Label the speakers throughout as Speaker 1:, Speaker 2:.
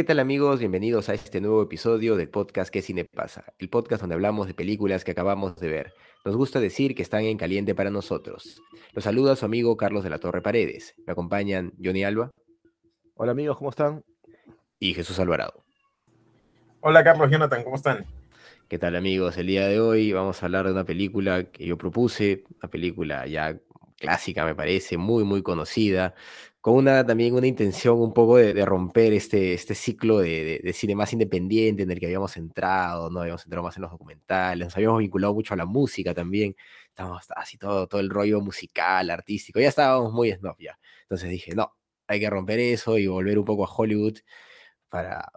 Speaker 1: ¿Qué tal amigos? Bienvenidos a este nuevo episodio del podcast ¿Qué cine pasa? El podcast donde hablamos de películas que acabamos de ver. Nos gusta decir que están en caliente para nosotros. Los saluda su amigo Carlos de la Torre Paredes. Me acompañan Johnny Alba.
Speaker 2: Hola amigos, ¿cómo están?
Speaker 1: Y Jesús Alvarado.
Speaker 3: Hola Carlos, Jonathan, ¿cómo están?
Speaker 1: ¿Qué tal amigos? El día de hoy vamos a hablar de una película que yo propuse, una película ya clásica me parece, muy muy conocida, con una también una intención un poco de, romper este, este ciclo de, de, cine más independiente en el que habíamos entrado, no habíamos entrado más en los documentales, nos habíamos vinculado mucho a la música también, estábamos así todo, todo el rollo musical, artístico, ya estábamos muy snob ya. Entonces dije, no, hay que romper eso y volver un poco a Hollywood para,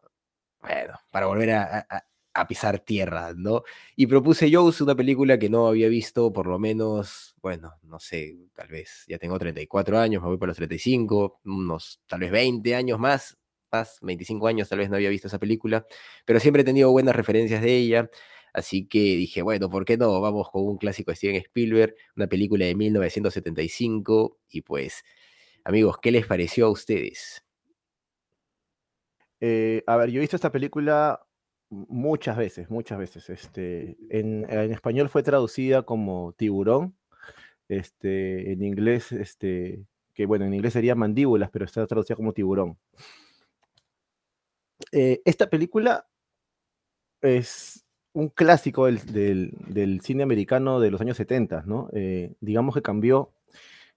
Speaker 1: bueno, para volver a, a pisar tierra, ¿no? Y propuse yo una película que no había visto por lo menos, bueno, no sé, tal vez ya tengo 34 años, me voy para los 35, unos tal vez 20 años más, más 25 años tal vez no había visto esa película, pero siempre he tenido buenas referencias de ella, así que dije, bueno, ¿por qué no? Vamos con un clásico de Steven Spielberg, una película de 1975, y pues, amigos, ¿qué les pareció a ustedes?
Speaker 2: Eh, a ver, yo he visto esta película muchas veces, muchas veces. Este, en, español fue traducida como tiburón, este, en inglés, este, que bueno, en inglés sería mandíbulas, pero está traducida como tiburón. Eh, esta película es un clásico del, cine americano de los años 70, ¿no? Eh, digamos que cambió,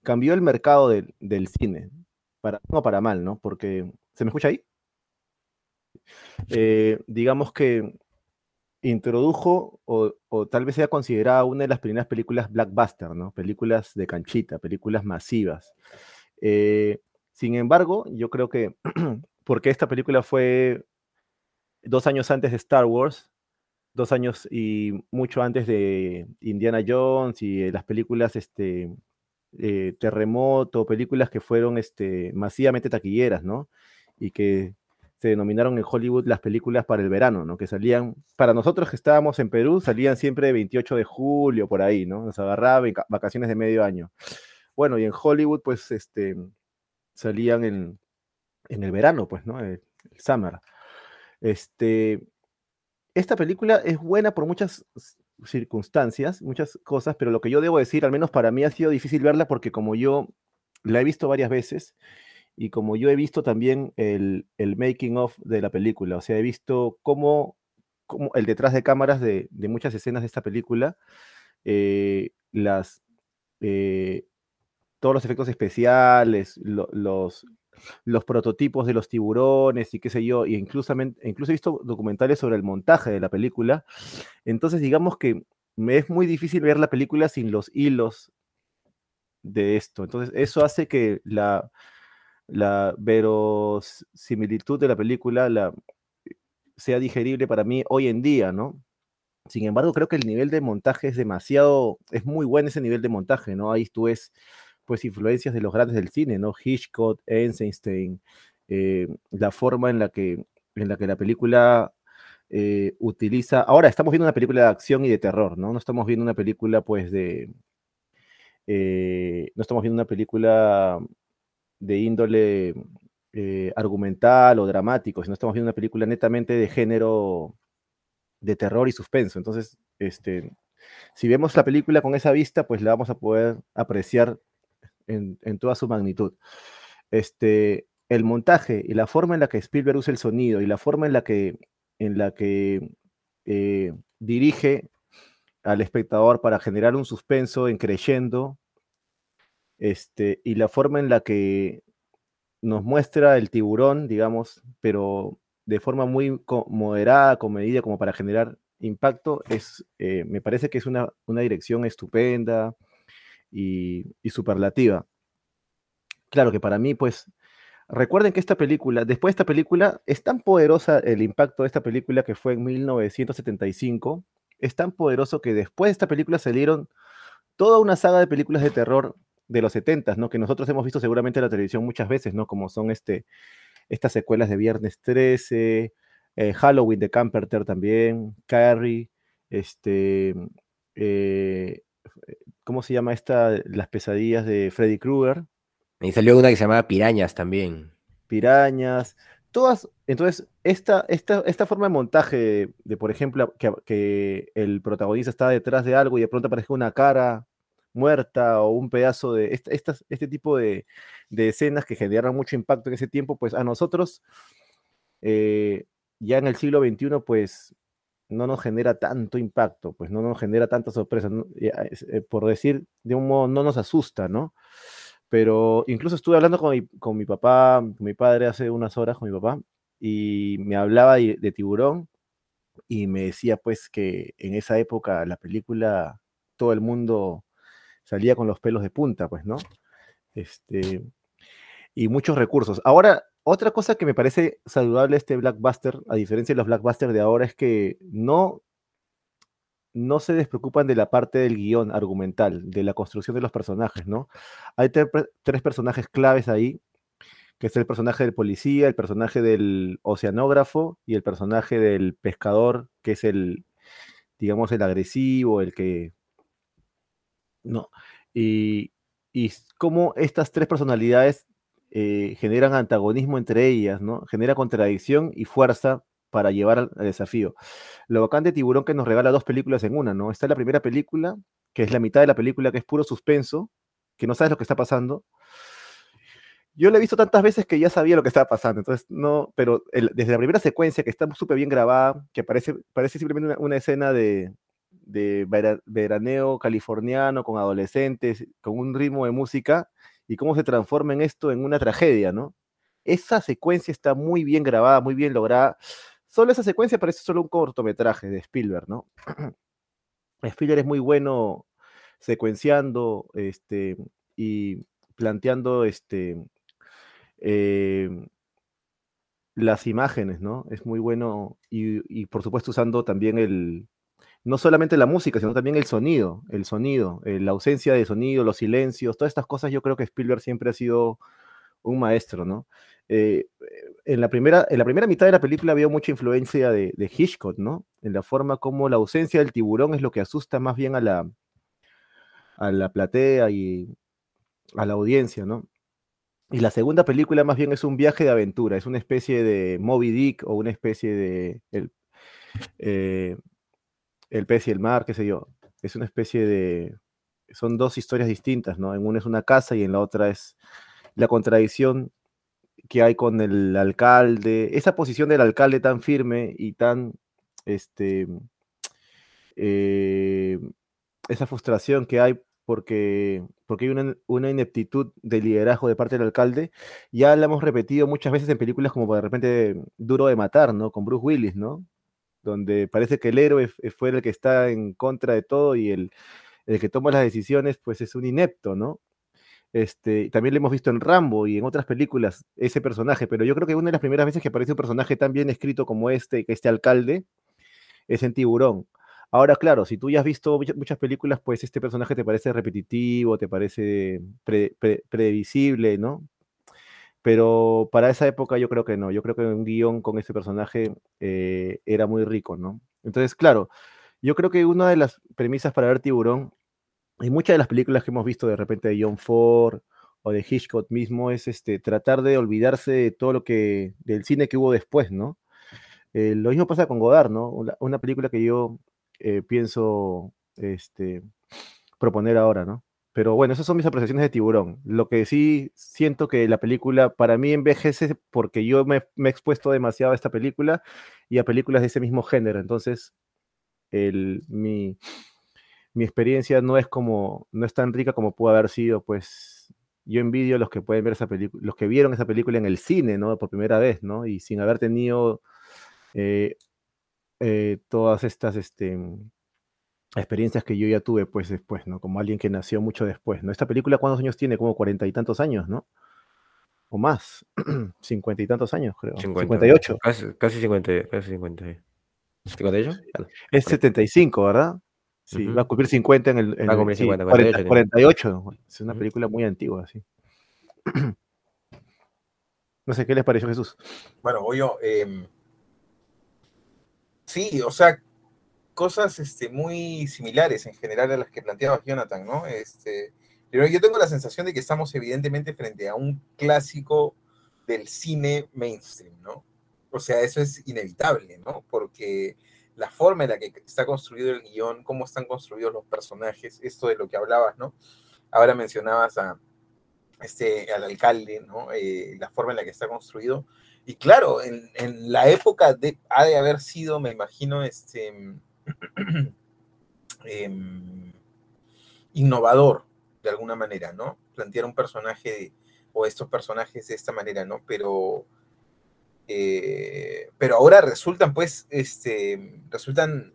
Speaker 2: cambió el mercado del, del cine, para, no para mal, ¿no? Porque, ¿se me escucha ahí? Eh, digamos que introdujo o, tal vez sea considerada una de las primeras películas blockbuster, ¿no? Películas de canchita, películas masivas. Eh, sin embargo, yo creo que porque esta película fue dos años antes de Star Wars, dos años y mucho antes de Indiana Jones y las películas este, eh, Terremoto, películas que fueron este, masivamente taquilleras, ¿no? Y que se denominaron en Hollywood las películas para el verano, ¿no? Que salían, para nosotros que estábamos en Perú, salían siempre 28 de julio, por ahí, ¿no? Nos agarraba vacaciones de medio año. Bueno, y en Hollywood, pues, este, salían en, el verano, pues, ¿no? El, summer. Este, esta película es buena por muchas circunstancias, muchas cosas, pero lo que yo debo decir, al menos para mí ha sido difícil verla porque como yo la he visto varias veces, y como yo he visto también el, making of de la película, o sea, he visto cómo, cómo el detrás de cámaras de, muchas escenas de esta película, eh, las, eh, todos los efectos especiales, los, los prototipos de los tiburones y qué sé yo, y incluso, incluso he visto documentales sobre el montaje de la película, entonces digamos que me es muy difícil ver la película sin los hilos de esto, entonces eso hace que la la verosimilitud de la película la, sea digerible para mí hoy en día, ¿no? Sin embargo, creo que el nivel de montaje es demasiado, es muy bueno ese nivel de montaje, ¿no? Ahí tú ves, pues, influencias de los grandes del cine, ¿no? Hitchcock, Eisenstein, eh, la forma en la que, en la, que la película eh, utiliza, ahora estamos viendo una película de acción y de terror, ¿no? No estamos viendo una película, pues, de, eh, no estamos viendo una película de índole eh, argumental o dramático, sino estamos viendo una película netamente de género de terror y suspenso. Entonces, este, si vemos la película con esa vista, pues la vamos a poder apreciar en, toda su magnitud. Este, el montaje y la forma en la que Spielberg usa el sonido y la forma en la que, en la que eh, dirige al espectador para generar un suspenso en creyendo este, y la forma en la que nos muestra el tiburón, digamos, pero de forma muy moderada, comedida, como para generar impacto, es, eh, me parece que es una, dirección estupenda y, superlativa. Claro que para mí, pues, recuerden que esta película, después de esta película, es tan poderosa el impacto de esta película que fue en 1975, es tan poderoso que después de esta película salieron toda una saga de películas de terror de los 70, ¿no? Que nosotros hemos visto seguramente en la televisión muchas veces, ¿no? Como son este, estas secuelas de Viernes 13, eh, Halloween de Camperter también, Carrie, este, eh, ¿cómo se llama esta? Las pesadillas de Freddy Krueger.
Speaker 1: Y salió una que se llamaba Pirañas también.
Speaker 2: Pirañas, todas, entonces, esta, esta, esta forma de montaje de, por ejemplo, que, que, el protagonista está detrás de algo y de pronto aparece una cara muerta o un pedazo de estas, este tipo de, de, escenas que generan mucho impacto en ese tiempo, pues a nosotros, eh, ya en el siglo XXI, pues no nos genera tanto impacto, pues no nos genera tanta sorpresa, ¿no? Eh, por decir de un modo, no nos asusta, ¿no? Pero incluso estuve hablando con mi, con mi papá, con mi padre hace unas horas, con mi papá, y me hablaba de, tiburón y me decía pues que en esa época la película todo el mundo salía con los pelos de punta, pues, ¿no? Este, y muchos recursos. Ahora, otra cosa que me parece saludable este Blackbuster, a diferencia de los Blackbusters de ahora, es que no, no se despreocupan de la parte del guion argumental, de la construcción de los personajes, ¿no? Hay tres personajes claves ahí, que es el personaje del policía, el personaje del oceanógrafo y el personaje del pescador, que es el, digamos, el agresivo, el que... No. Y, y cómo estas tres personalidades eh, generan antagonismo entre ellas, ¿no? Genera contradicción y fuerza para llevar al, desafío. Lo bacán de Tiburón que nos regala dos películas en una, ¿no? Está la primera película, que es la mitad de la película, que es puro suspenso, que no sabes lo que está pasando. Yo la he visto tantas veces que ya sabía lo que estaba pasando, entonces no, pero desde la primera secuencia, que está súper bien grabada, que parece, parece simplemente una escena de, de veraneo californiano con adolescentes, con un ritmo de música, y cómo se transforma en esto en una tragedia, ¿no? Esa secuencia está muy bien grabada, muy bien lograda. Solo esa secuencia parece solo un cortometraje de Spielberg, ¿no? Spielberg es muy bueno secuenciando este, y planteando este, eh, las imágenes, ¿no? Es muy bueno y, y, por supuesto usando también el, no solamente la música, sino también el sonido, el sonido, eh, la ausencia de sonido, los silencios, todas estas cosas yo creo que Spielberg siempre ha sido un maestro, ¿no? Eh, en, la primera, en la primera mitad de la película había mucha influencia de, de, Hitchcock, ¿no? En la forma como la ausencia del tiburón es lo que asusta más bien a la, a la platea y a la audiencia, ¿no? Y la segunda película más bien es un viaje de aventura, es una especie de Moby Dick o una especie de... El, eh, el pez y el mar, qué sé yo. Es una especie de... Son dos historias distintas, ¿no? En una es una casa y en la otra es la contradicción que hay con el alcalde, esa posición del alcalde tan firme y tan, este, eh, esa frustración que hay porque, porque hay una, una, ineptitud de liderazgo de parte del alcalde, ya la hemos repetido muchas veces en películas como de repente Duro de Matar, ¿no? Con Bruce Willis, ¿no? Donde parece que el héroe fue el que está en contra de todo y el, el que toma las decisiones, pues es un inepto, ¿no? Este, también lo hemos visto en Rambo y en otras películas, ese personaje, pero yo creo que una de las primeras veces que aparece un personaje tan bien escrito como este, este alcalde, es en Tiburón. Ahora, claro, si tú ya has visto muchas películas, pues este personaje te parece repetitivo, te parece pre, pre, previsible, ¿no? Pero para esa época yo creo que no, yo creo que un guion con ese personaje eh, era muy rico, ¿no? Entonces, claro, yo creo que una de las premisas para ver Tiburón, y muchas de las películas que hemos visto de repente de John Ford o de Hitchcock mismo, es este, tratar de olvidarse de todo lo que, del cine que hubo después, ¿no? Eh, lo mismo pasa con Godard, ¿no? Una, película que yo eh, pienso este, proponer ahora, ¿no? Pero bueno, esas son mis apreciaciones de Tiburón. Lo que sí siento que la película para mí envejece porque yo me, me he expuesto demasiado a esta película y a películas de ese mismo género. Entonces, el, mi, mi experiencia no es como, no es tan rica como pudo haber sido, pues yo envidio a los que pueden ver esa película, los que vieron esa película en el cine, ¿no? Por primera vez, ¿no? Y sin haber tenido eh, eh, todas estas, este, experiencias que yo ya tuve pues después, ¿no? Como alguien que nació mucho después, ¿no? Esta película, ¿cuántos años tiene? Como cuarenta y tantos años, ¿no? o más, cincuenta y tantos años, creo.
Speaker 1: 50,
Speaker 2: 58.
Speaker 1: Casi, casi 50, casi 50. ¿58?
Speaker 2: Es 75, ¿verdad? Sí, va a cumplir 50 en el. en
Speaker 1: Va a cumplir
Speaker 2: sí,
Speaker 1: 50,
Speaker 2: 40,
Speaker 1: 48
Speaker 2: 48. Es una película muy antigua, sí. No sé, ¿qué les pareció, Jesús?
Speaker 3: Bueno, voy yo. em, sí, o sea, cosas este, muy similares en general a las que planteaba Jonathan, ¿no? Este, pero yo tengo la sensación de que estamos evidentemente frente a un clásico del cine mainstream, ¿no? O sea, eso es inevitable, ¿no? Porque la forma en la que está construido el guion, cómo están construidos los personajes, esto de lo que hablabas, ¿no? Ahora mencionabas a, este, al alcalde, ¿no? Eh, la forma en la que está construido. Y claro, en, en la época de, ha de haber sido, me imagino, este, em, innovador, de alguna manera, ¿no? Plantear un personaje de- o estos personajes de esta manera, ¿no? Pero, eh, pero ahora resultan, pues, este, resultan,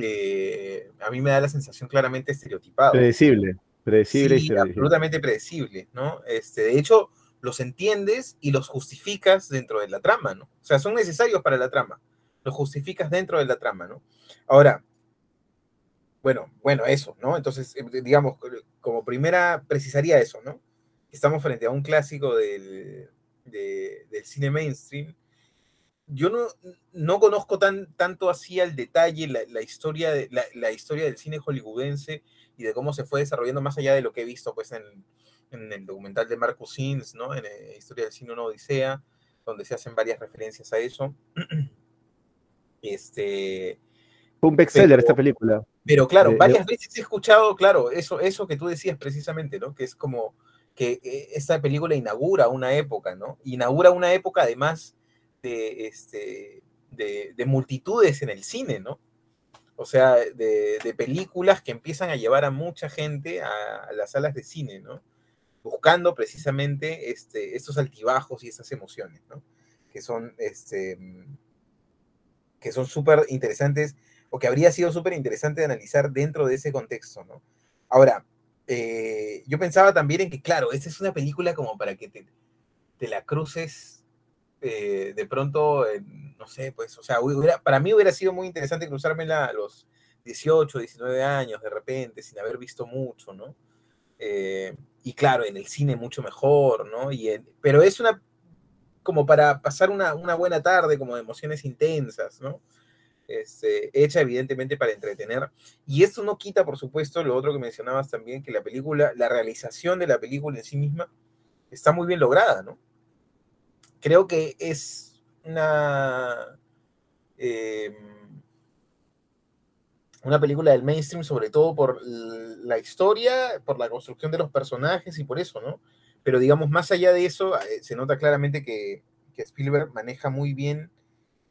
Speaker 3: eh, a mí me da la sensación claramente estereotipados.
Speaker 2: Predecible. Predecible y
Speaker 3: Sí,
Speaker 2: predecible.
Speaker 3: absolutamente predecible, ¿no? Este, de hecho, los entiendes y los justificas dentro de la trama, ¿no? O sea, son necesarios para la trama. Los justificas dentro de la trama, ¿no? Ahora, bueno, bueno, eso, ¿no? Entonces, eh, digamos, como primera, precisaría eso, ¿no? Estamos frente a un clásico del, de- del cine mainstream. Yo no, no conozco tan, tanto así al detalle la, la historia de, la, la historia del cine hollywoodense y de cómo se fue desarrollando más allá de lo que he visto pues en, el documental de Marcus Sims, ¿no? En eh, Historia del Cine Una Odisea, donde se hacen varias referencias a eso. Este,
Speaker 2: Fue un bestseller esta película.
Speaker 3: pero claro,
Speaker 2: Eh,
Speaker 3: varias veces he escuchado, claro, eso, eso que tú decías precisamente, ¿no? Que es como que eh, esta película inaugura una época, ¿no? Inaugura una época además de, este, de, de multitudes en el cine, ¿no? O sea, de, de películas que empiezan a llevar a mucha gente a, a las salas de cine, ¿no? Buscando precisamente este, estos altibajos y estas emociones, ¿no? Que son, este, que son súper interesantes o que habría sido súper interesante analizar dentro de ese contexto, ¿no? Ahora, eh, yo pensaba también en que, claro, esta es una película como para que te, te la cruces eh, de pronto, no sé, pues, o sea, para mí hubiera sido muy interesante cruzármela a los 18, 19 años, de repente, sin haber visto mucho, ¿no? Eh, y claro, en el cine mucho mejor, ¿no? Y en- pero es una, como para pasar una, una buena tarde, como de emociones intensas, ¿no? Este, hecha evidentemente para entretener. Y esto no quita, por supuesto, lo otro que mencionabas también, que la película, la realización de la película en sí misma está muy bien lograda, ¿no? Creo que es una, eh, una película del mainstream, sobre todo por la historia, por la construcción de los personajes y por eso, ¿no? Pero digamos, más allá de eso, eh, se nota claramente que, que Spielberg maneja muy bien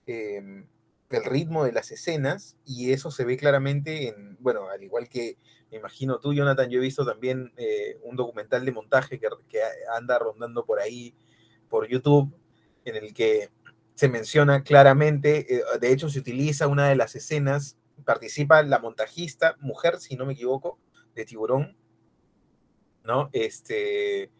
Speaker 3: eh, el ritmo de las escenas y eso se ve claramente en, bueno, al igual que me imagino tú, Jonathan, yo he visto también eh, un documental de montaje que, que anda rondando por ahí, por YouTube, en el que se menciona claramente, eh, de hecho se utiliza una de las escenas, participa la montajista, mujer, si no me equivoco, de Tiburón, ¿no? Este,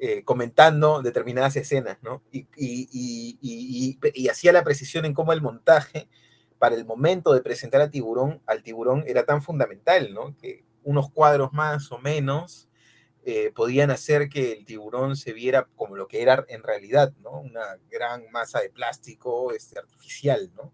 Speaker 3: eh, comentando determinadas escenas, ¿no? Y, y, hacía la precisión en cómo el montaje para el momento de presentar a Tiburón, al Tiburón era tan fundamental, ¿no? Que unos cuadros más o menos eh, podían hacer que el tiburón se viera como lo que era en realidad, ¿no? Una gran masa de plástico este, artificial, ¿no?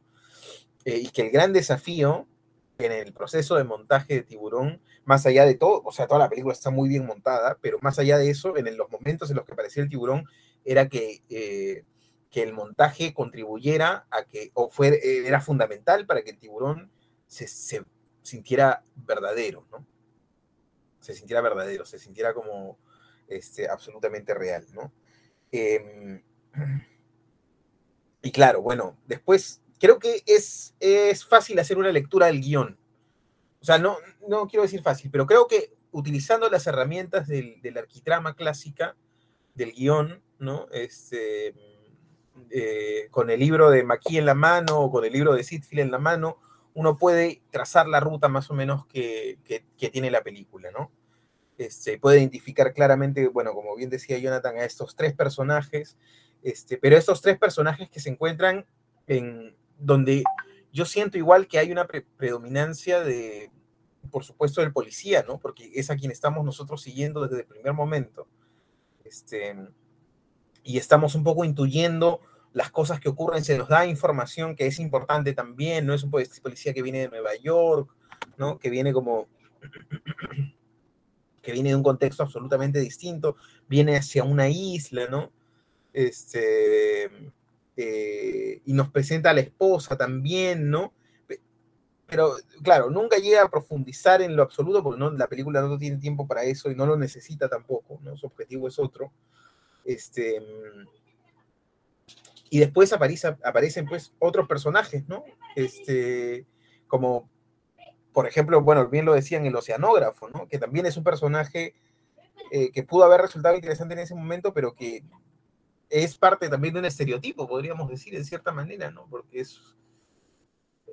Speaker 3: Eh, y que el gran desafío en el proceso de montaje de tiburón, más allá de todo, o sea, toda la película está muy bien montada, pero más allá de eso, en los momentos en los que aparecía el tiburón, era que, eh, que el montaje contribuyera a que, o fue, era fundamental para que el tiburón se, sintiera verdadero, ¿no? se sintiera verdadero, se sintiera como este, absolutamente real, ¿no? Eh, y claro, bueno, después creo que es, es fácil hacer una lectura del guion. O sea, no, no quiero decir fácil, pero creo que utilizando las herramientas del, del arquitrama clásica, del guion, ¿no? Este, eh, con el libro de Maquis en la mano o con el libro de Sitfield en la mano, uno puede trazar la ruta más o menos que, que, tiene la película, ¿no? Este, puede identificar claramente, bueno, como bien decía Jonathan, a estos tres personajes, este, pero estos tres personajes que se encuentran en donde yo siento igual que hay una predominancia de, por supuesto, del policía, ¿no? Porque es a quien estamos nosotros siguiendo desde el primer momento. Este, y estamos un poco intuyendo las cosas que ocurren, se nos da información que es importante también, no es un policía que viene de Nueva York, ¿no? Que viene como que viene de un contexto absolutamente distinto, viene hacia una isla, ¿no? Este, eh, y nos presenta a la esposa también, ¿no? Pero claro, nunca llega a profundizar en lo absoluto porque no, la película no tiene tiempo para eso y no lo necesita tampoco, ¿no? Su objetivo es otro. Este, y después aparece, aparecen pues otros personajes, ¿no? Este, como, por ejemplo, bueno, bien lo decían, el oceanógrafo, ¿no? Que también es un personaje eh, que pudo haber resultado interesante en ese momento, pero que es parte también de un estereotipo, podríamos decir, en cierta manera, ¿no? Porque es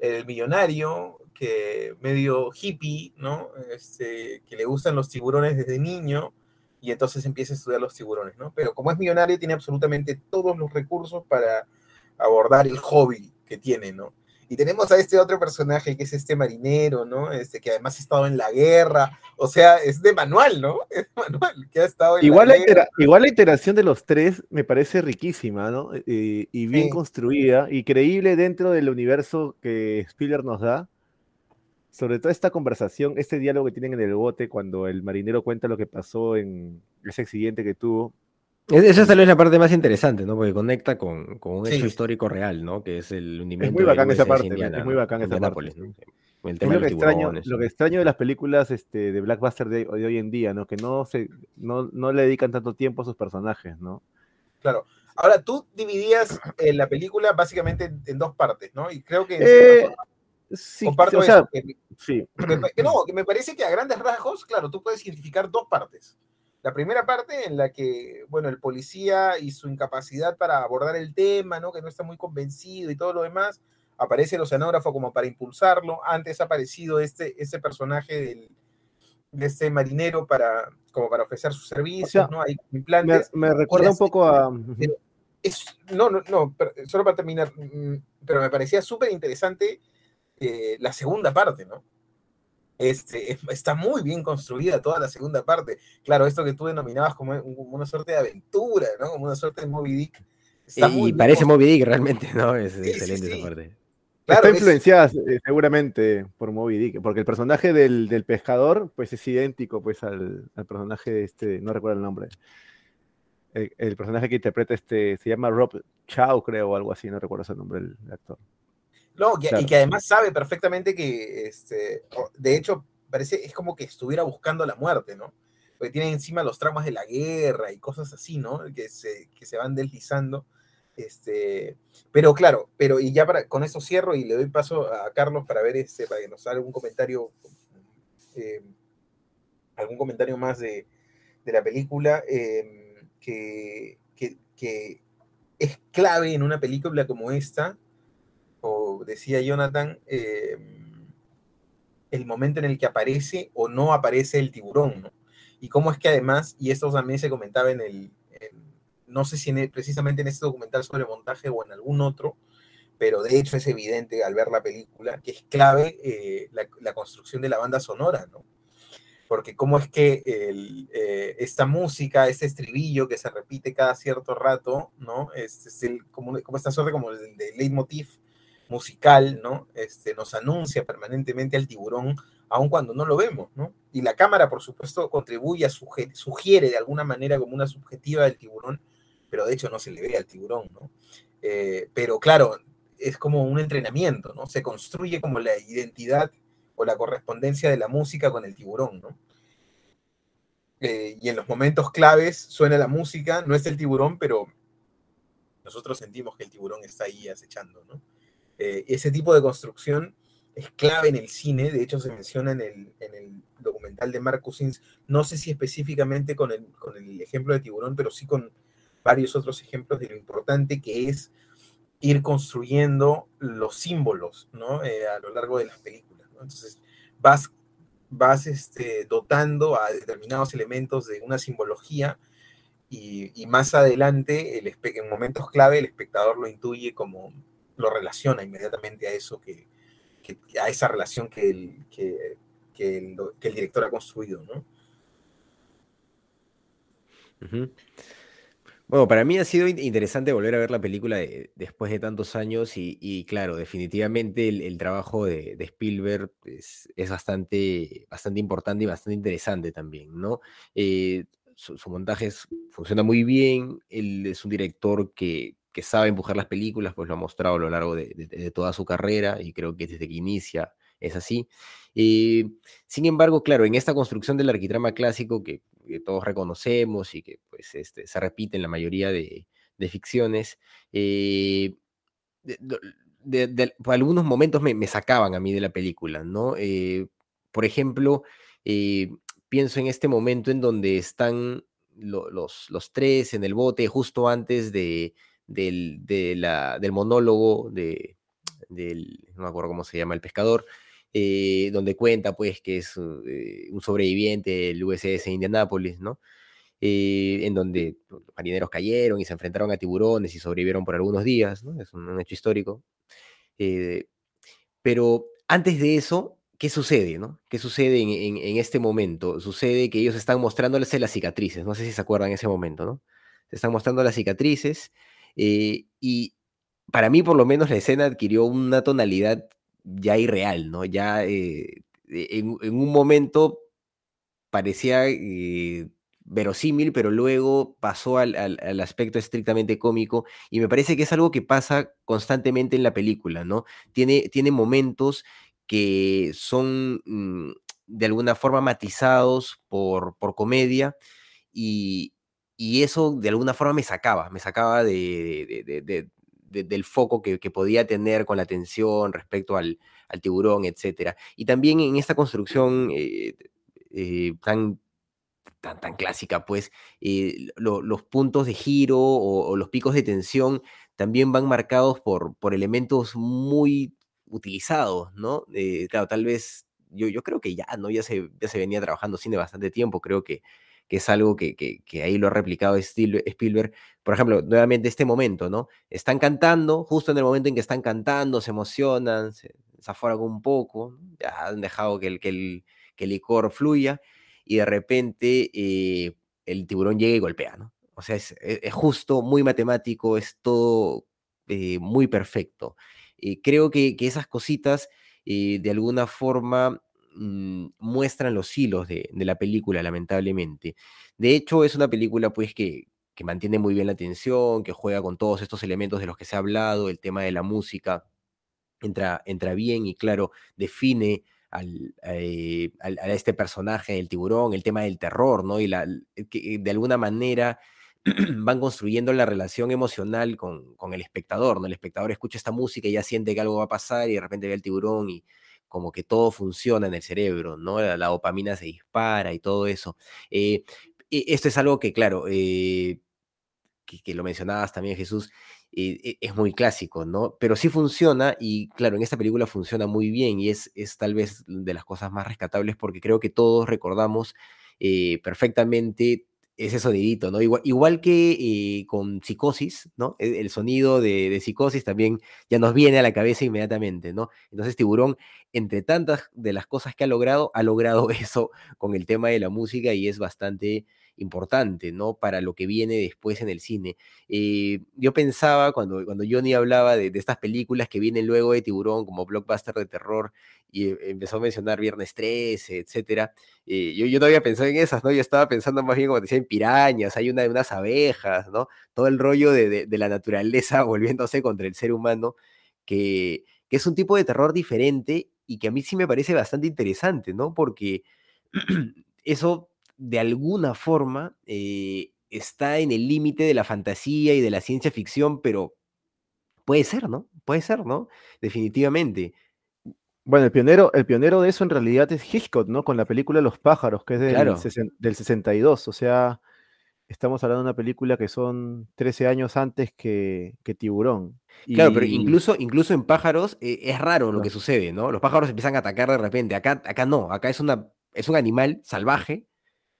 Speaker 3: el millonario, que medio hippie, ¿no? Este, que le gustan los tiburones desde niño y entonces empieza a estudiar los tiburones, ¿no? Pero como es millonario, tiene absolutamente todos los recursos para abordar el hobby que tiene, ¿no? Y tenemos a este otro personaje que es este marinero, ¿no? Este que además ha estado en la guerra, o sea, es de manual, ¿no? Es de manual, que ha estado en
Speaker 2: igual
Speaker 3: la,
Speaker 2: la igual la iteración de los tres me parece riquísima, ¿no? Eh, y bien
Speaker 3: Sí.
Speaker 2: construida y creíble dentro del universo que Spiller nos da. Sobre todo esta conversación, este diálogo que tienen en el bote cuando el marinero cuenta lo que pasó en ese accidente que tuvo.
Speaker 1: Es- Esa es tal vez la parte más interesante, ¿no? Porque conecta con, con un
Speaker 3: Sí.
Speaker 1: hecho histórico real, ¿no? Que es el hundimiento
Speaker 2: muy
Speaker 1: del
Speaker 2: bacán esa
Speaker 1: USS
Speaker 2: parte,
Speaker 1: Indiana,
Speaker 2: es muy bacán esa parte.
Speaker 1: ¿no? El
Speaker 2: Es
Speaker 1: tema
Speaker 2: lo
Speaker 1: de
Speaker 2: que, extraño, lo que extraño de las películas este, de Blackbuster de, de hoy en día, ¿no? Que no, se, no, no le dedican tanto tiempo a sus personajes, ¿no?
Speaker 3: Claro. Ahora, tú dividías eh, la película básicamente en, en dos partes, ¿no? Y creo que en
Speaker 2: Eh,
Speaker 3: forma
Speaker 2: sí,
Speaker 3: comparto
Speaker 2: o sea,
Speaker 3: eso, que-
Speaker 2: sí.
Speaker 3: que que no, que me parece que a grandes rasgos, claro, tú puedes identificar dos partes. La primera parte en la que, bueno, el policía y su incapacidad para abordar el tema, ¿no? Que no está muy convencido y todo lo demás, aparece el oceanógrafo como para impulsarlo. Antes ha aparecido este, este personaje del, de este marinero para, como para ofrecer sus servicios,
Speaker 2: sea,
Speaker 3: ¿no? Hay implantes.
Speaker 2: me recuerda un poco a.
Speaker 3: Es, no, no, no, pero- solo para terminar, mm, pero me parecía súper interesante eh, la segunda parte, ¿no? Este, es- está muy bien construida toda la segunda parte. Claro, esto que tú denominabas como, un- como una suerte de aventura, ¿no? Como una suerte de Moby Dick. Está
Speaker 1: Y
Speaker 3: bien
Speaker 1: parece
Speaker 3: construida.
Speaker 1: Moby Dick realmente, ¿no? Es
Speaker 3: sí,
Speaker 1: excelente
Speaker 3: sí.
Speaker 1: esa parte.
Speaker 3: Claro,
Speaker 2: está
Speaker 3: es-
Speaker 2: influenciada eh, seguramente por Moby Dick, porque el personaje del, del pescador, pues es idéntico pues al, al personaje de este, no recuerdo el nombre. El, el personaje que interpreta este, se llama Rob Chow, creo, o algo así, no recuerdo ese nombre del del actor.
Speaker 3: No, que-
Speaker 2: Claro.
Speaker 3: y que además sabe perfectamente que, este, de hecho, parece, es como que estuviera buscando la muerte, ¿no? Porque tiene encima los traumas de la guerra y cosas así, ¿no? Que se, que se van deslizando. Este, pero claro, pero y ya para, con eso cierro y le doy paso a Carlos para ver este, para que nos haga algún comentario, eh, algún comentario más de, de la película eh, que, que, que es clave en una película como esta, decía Jonathan, eh, el momento en el que aparece o no aparece el tiburón. Y cómo es que además, y esto también se comentaba en el, no sé si el- precisamente en este documental sobre montaje o en algún otro, pero de hecho es evidente al ver la película que es clave eh, la, construcción de la banda sonora, ¿no? Porque cómo es que eh, esta música, este estribillo que se repite cada cierto rato, ¿no? Es, es el- como, como esta suerte como el de leitmotiv musical, ¿no? Este, nos anuncia permanentemente al tiburón, aun cuando no lo vemos, ¿no? Y la cámara, por supuesto, contribuye, a sugiere de alguna manera como una subjetiva del tiburón, pero de hecho no se le ve al tiburón, ¿no? Eh, pero claro, es como un entrenamiento, ¿no? Se construye como la identidad o la correspondencia de la música con el tiburón, ¿no? Eh, y en los momentos claves suena la música, no es el tiburón, pero nosotros sentimos que el tiburón está ahí acechando, ¿no? Eh, ese tipo de construcción es clave en el cine, de hecho se menciona en el, en el documental de Mark Cousins, no sé si específicamente con el, con el ejemplo de tiburón, pero sí con varios otros ejemplos de lo importante que es ir construyendo los símbolos, ¿no? Eh, a lo largo de las películas, ¿no? Entonces vas vas este, dotando a determinados elementos de una simbología y, más adelante, el, en momentos clave, el espectador lo intuye como lo relaciona inmediatamente a eso que, a esa relación que el, que, el, director ha construido, ¿no?
Speaker 1: Bueno, para mí ha sido interesante volver a ver la película después de tantos años y, claro, definitivamente el, trabajo de, Spielberg es, bastante, bastante importante y bastante interesante también, ¿no? Eh, su, montaje funciona muy bien, él es un director que, sabe empujar las películas, pues lo ha mostrado a lo largo de, toda su carrera y creo que desde que inicia es así. Eh, sin embargo, claro, en esta construcción del arquitrama clásico que, todos reconocemos y que pues, este, se repite en la mayoría de, ficciones, eh, por algunos momentos me, sacaban a mí de la película, ¿no? Eh, por ejemplo, pienso en este momento en donde están los, los, tres en el bote justo antes de, del, del monólogo de, del, no me acuerdo cómo se llama, el pescador, eh, donde cuenta pues que es eh, un sobreviviente del USS Indianapolis, ¿no? Eh, en donde los marineros cayeron y se enfrentaron a tiburones y sobrevivieron por algunos días, ¿no? Es un, hecho histórico. pero antes de eso, ¿qué sucede, no? ¿Qué sucede en, este momento? Sucede que ellos están mostrándoles las cicatrices, no sé si se acuerdan en ese momento, ¿no? Se están mostrando las cicatrices y para mí por lo menos la escena adquirió una tonalidad ya irreal, ¿no? Ya eh, en, un momento parecía eh, verosímil, pero luego pasó al, aspecto estrictamente cómico y me parece que es algo que pasa constantemente en la película, ¿no? Tiene, tiene momentos que son mm, de alguna forma matizados por, por comedia y, eso de alguna forma me sacaba, me sacaba de, del foco que, podía tener con la atención respecto al, tiburón, etc. Y también en esta construcción eh, eh, tan, tan, tan, clásica, pues eh, los puntos de giro o, los picos de tensión también van marcados por, por elementos muy utilizados, ¿no? claro, tal vez, yo, yo creo que ya, ¿no? Ya se, ya se venía trabajando cine bastante tiempo, creo que que es algo que, ahí lo ha replicado Spielberg. Por ejemplo, nuevamente este momento, ¿no? Están cantando, justo en el momento en que están cantando, se emocionan, se desaforan un poco, ya han dejado que el, que el, que el licor fluya y de repente eh, el tiburón llega y golpea, ¿no? O sea, es, justo, muy matemático, es todo eh, muy perfecto. Eh, creo que, que, esas cositas, de alguna forma, Mm, muestran los hilos de, la película, lamentablemente. De hecho, es una película pues que, mantiene muy bien la atención, que juega con todos estos elementos de los que se ha hablado, el tema de la música entra, entra bien y claro, define eh, al, a este personaje, el tiburón, el tema del terror, ¿no? Y la, que de alguna manera van construyendo la relación emocional con, con, el espectador, ¿no? El espectador escucha esta música y ya siente que algo va a pasar y de repente ve al tiburón y, como que todo funciona en el cerebro, ¿no? La, dopamina se dispara y todo eso. Eh, e, esto es algo que, claro, eh, que, lo mencionabas también, Jesús, eh, e, es muy clásico, ¿no? Pero sí funciona y, claro, en esta película funciona muy bien y es, es tal vez de las cosas más rescatables porque creo que todos recordamos perfectamente ese sonidito, ¿no? Igual, igual que eh, con psicosis, ¿no? E, el, sonido de, psicosis también ya nos viene a la cabeza inmediatamente, ¿no? Entonces Tiburón, entre tantas de las cosas que ha logrado, ha logrado eso con el tema de la música y es bastante importante, ¿no? Para lo que viene después en el cine. Eh, yo pensaba, cuando, cuando Johnny hablaba de, estas películas que vienen luego de Tiburón, como blockbuster de terror, y eh, empezó a mencionar Viernes 13, etcétera, eh, yo, yo no había pensado en esas, ¿no? Yo estaba pensando más bien, como decía, en pirañas, hay una de unas abejas, ¿no? Todo el rollo de, de, la naturaleza volviéndose contra el ser humano, que, que es un tipo de terror diferente y que a mí sí me parece bastante interesante, ¿no? Porque eso de alguna forma eh, está en el límite de la fantasía y de la ciencia ficción, pero puede ser, ¿no? Puede ser, ¿no? Definitivamente.
Speaker 2: Bueno, el pionero, el pionero de eso en realidad es Hitchcock, ¿no? Con la película Los pájaros, que es del, del 62, o sea, estamos hablando de una película que son 13 años antes que, Tiburón.
Speaker 1: Claro, pero incluso, incluso en pájaros eh, es raro lo que sucede, ¿no? Los pájaros empiezan a atacar de repente. Acá, acá no, acá es una es un animal salvaje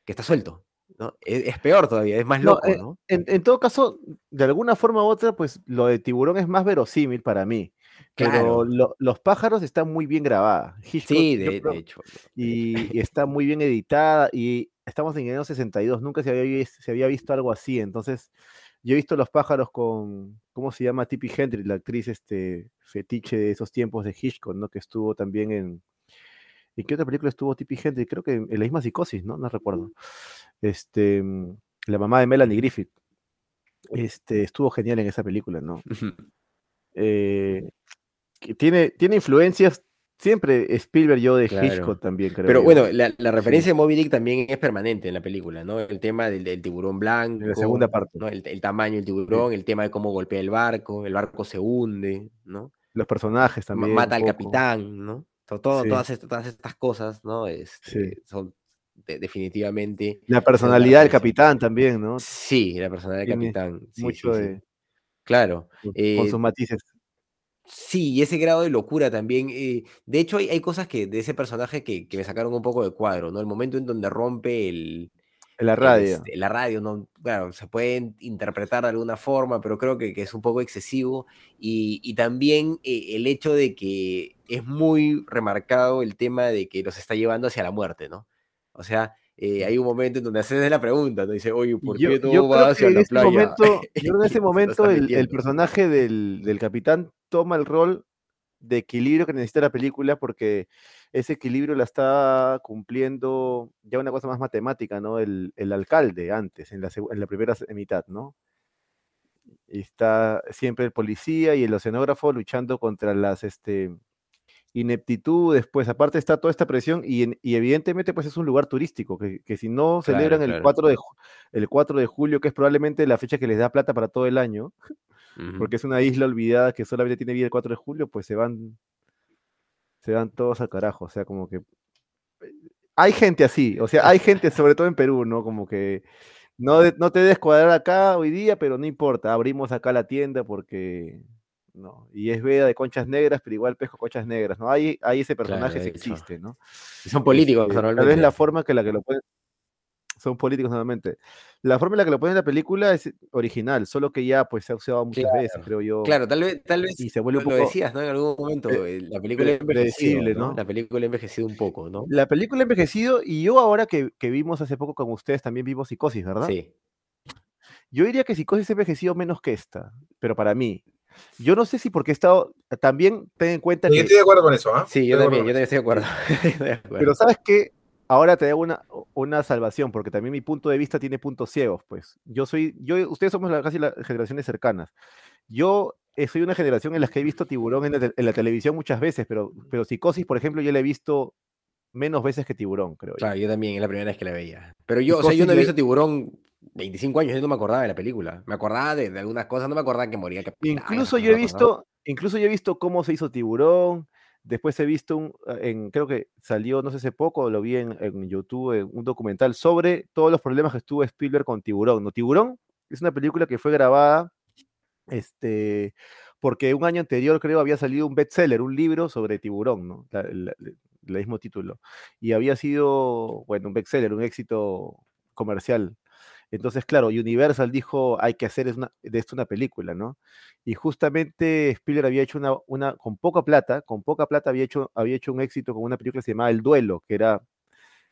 Speaker 1: que está suelto. ¿no? Es, es peor todavía, es más loco,
Speaker 2: eh,
Speaker 1: ¿no?
Speaker 2: En, en todo caso, de alguna forma u otra, pues lo de tiburón es más verosímil para mí. Pero lo- los pájaros están muy bien grabadas. Hitchcock,
Speaker 1: Sí, de,
Speaker 2: creo-
Speaker 1: de hecho.
Speaker 2: y, y está muy bien editada y estamos en el año 62, nunca se había, se había visto algo así, entonces yo he visto Los pájaros con, ¿cómo se llama? Tippi Hendrix, la actriz este, fetiche de esos tiempos de Hitchcock, ¿no? Que estuvo también en... ¿En qué otra película estuvo Tippi Hendrix? Creo que en, la misma psicosis, ¿no? No recuerdo. Este, mm, la mamá de Melanie Griffith. Este, estuvo genial en esa película, ¿no? Eh, que tiene, tiene influencias siempre Spielberg yo de
Speaker 1: Claro.
Speaker 2: Hitchcock también, creo
Speaker 1: Pero
Speaker 2: yo.
Speaker 1: bueno, la, la referencia de Moby Dick también es permanente en la película, ¿no? El tema del, del tiburón blanco,
Speaker 2: En la segunda parte.
Speaker 1: ¿no? El, el tamaño del tiburón, el tema de cómo golpea el barco, el barco se hunde, ¿no?
Speaker 2: Los personajes también.
Speaker 1: Mata al capitán, ¿no? To- todo-
Speaker 2: Sí.
Speaker 1: todas, estas, todas estas cosas, ¿no? Este,
Speaker 2: Sí.
Speaker 1: Son de- definitivamente...
Speaker 2: La personalidad del capitán también, ¿no?
Speaker 1: Sí, la personalidad del capitán. sí,
Speaker 2: Mucho de.
Speaker 1: Claro.
Speaker 2: con-
Speaker 1: eh,
Speaker 2: sus matices.
Speaker 1: Sí, y ese grado de locura también. eh, de hecho, hay, hay cosas que de ese personaje que, que me sacaron un poco de cuadro, ¿no? El momento en donde rompe el,
Speaker 2: En la radio.
Speaker 1: este, la radio, ¿no? Claro, se puede interpretar de alguna forma, pero creo que, que es un poco excesivo. Y, y también eh, el hecho de que es muy remarcado el tema de que los está llevando hacia la muerte, ¿no? O sea, eh, hay un momento en donde haces la pregunta, ¿no? Dice, oye, ¿por
Speaker 2: yo,
Speaker 1: qué
Speaker 2: yo
Speaker 1: va
Speaker 2: creo
Speaker 1: hacia la playa?
Speaker 2: momento, yo creo que en ese momento el, el personaje del, del capitán toma el rol de equilibrio que necesita la película porque ese equilibrio la está cumpliendo ya una cosa más matemática, ¿no? El, el alcalde antes, en la, seg- en la primera mitad, ¿no? Y está siempre el policía y el oceanógrafo luchando contra las este, ineptitudes, pues aparte está toda esta presión y, en- y evidentemente pues es un lugar turístico, que, que si no
Speaker 1: Claro,
Speaker 2: celebran el
Speaker 1: claro.
Speaker 2: 4, de, el 4 de julio, que es probablemente la fecha que les da plata para todo el año, porque es una isla olvidada que solamente tiene vida el 4 de julio, pues se van, se van todos al carajo, o sea, como que hay gente así, o sea, hay gente, sobre todo en Perú, ¿no? Como que no, de- no te acá hoy día, pero no importa, abrimos acá la tienda porque, no, y es veda de conchas negras, pero igual pesco conchas negras, ¿no? Hay, hay ese personaje,
Speaker 1: hecho.
Speaker 2: existe, ¿no?
Speaker 1: Y son políticos
Speaker 2: Este, Tal vez la forma que la que lo pueden. Son políticos nuevamente. La forma en la que lo ponen en la película es original, solo que ya pues se ha usado muchas veces, creo yo.
Speaker 1: Claro, tal vez, tal vez
Speaker 2: Y se vuelve
Speaker 1: lo,
Speaker 2: un
Speaker 1: lo
Speaker 2: poco
Speaker 1: decías, ¿no? En algún momento
Speaker 2: pre-
Speaker 1: eh, la película ha envejecido,
Speaker 2: predecible,
Speaker 1: ¿no?
Speaker 2: ¿no?
Speaker 1: La película ha envejecido un poco, ¿no?
Speaker 2: La película ha envejecido y yo ahora que, que vimos hace poco con ustedes también vimos Psicosis, ¿verdad?
Speaker 1: Sí.
Speaker 2: Yo diría que Psicosis ha envejecido menos que esta, pero para mí. Yo no sé si porque he estado. También ten en cuenta
Speaker 3: Yo
Speaker 2: que.
Speaker 3: estoy de acuerdo con eso, ¿ah?
Speaker 1: Sí, yo también, yo también estoy de acuerdo. Estoy de acuerdo.
Speaker 2: Pero sabes que ahora te hago una, una salvación, porque también mi punto de vista tiene puntos ciegos, pues. Yo soy, yo, ustedes somos la- casi las generaciones cercanas. Yo eh, soy una generación en la que he visto tiburón en la, te- en la televisión muchas veces, pero, pero psicosis, por ejemplo, yo la he visto menos veces que tiburón, creo yo.
Speaker 1: Claro, yo también, es la primera vez que la veía. Pero yo, o sea, yo
Speaker 2: Psicosis
Speaker 1: no he visto Tiburón 25 años, yo no me acordaba de la película. Me acordaba de, de algunas cosas, no me acordaba que moría capitán,
Speaker 2: Incluso
Speaker 1: esas
Speaker 2: yo he
Speaker 1: no acordaba.
Speaker 2: visto, incluso yo he visto cómo se hizo tiburón. Después he visto un, eh, en, creo que salió, no sé hace poco, lo vi en, en YouTube, en un documental sobre todos los problemas que estuvo Spielberg con Tiburón. ¿no? Tiburón es una película que fue grabada, este, porque un año anterior creo había salido un bestseller, un libro sobre Tiburón, ¿no? La- la- el mismo título. Y había sido, bueno, un bestseller, un éxito comercial. Entonces, claro, Universal dijo, hay que hacer una- de esto una película, ¿no? Y justamente Spielberg había hecho una, una, con poca plata, con poca plata había hecho, había hecho un éxito con una película que se llamaba El Duelo, que era,